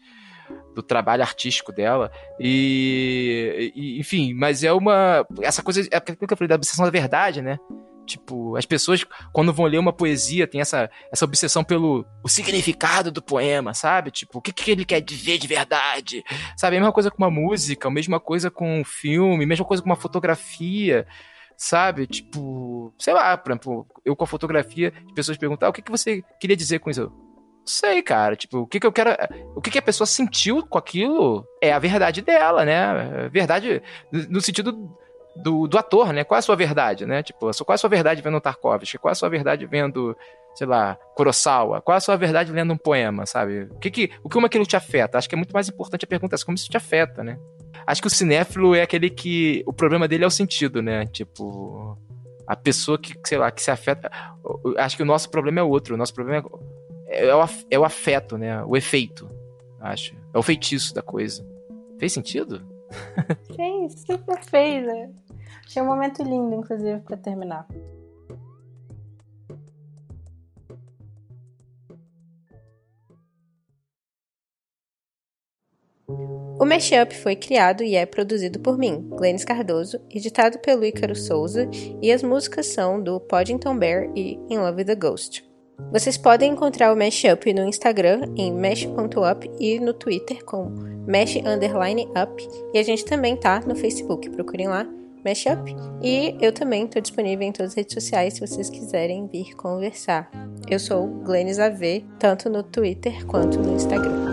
[SPEAKER 2] do trabalho artístico dela. E, e, enfim, mas é uma. Essa coisa. É aquilo que eu falei da obsessão da verdade, né? Tipo, as pessoas, quando vão ler uma poesia, tem essa, essa obsessão pelo o significado do poema, sabe? Tipo, o que, que ele quer dizer de verdade? Sabe? A mesma coisa com uma música, a mesma coisa com um filme, a mesma coisa com uma fotografia, sabe? Tipo, sei lá, por exemplo, eu com a fotografia, as pessoas perguntam, ah, o que, que você queria dizer com isso? Sei, cara. Tipo, o que, que eu quero. O que, que a pessoa sentiu com aquilo é a verdade dela, né? Verdade no sentido do, do ator, né? Qual é a sua verdade, né? Tipo, qual é a sua verdade vendo Tarkovsky? Qual é a sua verdade vendo, sei lá, Kurosawa? Qual é a sua verdade lendo um poema, sabe? O que, que, o que aquilo te afeta? Acho que é muito mais importante a pergunta como isso te afeta, né? Acho que o cinéfilo é aquele que. O problema dele é o sentido, né? Tipo. A pessoa que, sei lá, que se afeta. Acho que o nosso problema é outro. O nosso problema é, é, o, é o afeto, né? O efeito. Acho. É o feitiço da coisa. Fez sentido?
[SPEAKER 1] Fez, super fez, né? Achei um momento lindo, inclusive, para terminar. O Mashup foi criado e é produzido por mim, Glennis Cardoso, editado pelo Ícaro Souza, e as músicas são do Poddington Bear e In Love with the Ghost. Vocês podem encontrar o Mashup no Instagram em mesh.up e no Twitter com mesh underline up. E a gente também tá no Facebook, procurem lá Mashup. E eu também estou disponível em todas as redes sociais se vocês quiserem vir conversar. Eu sou Glennis AV, tanto no Twitter quanto no Instagram.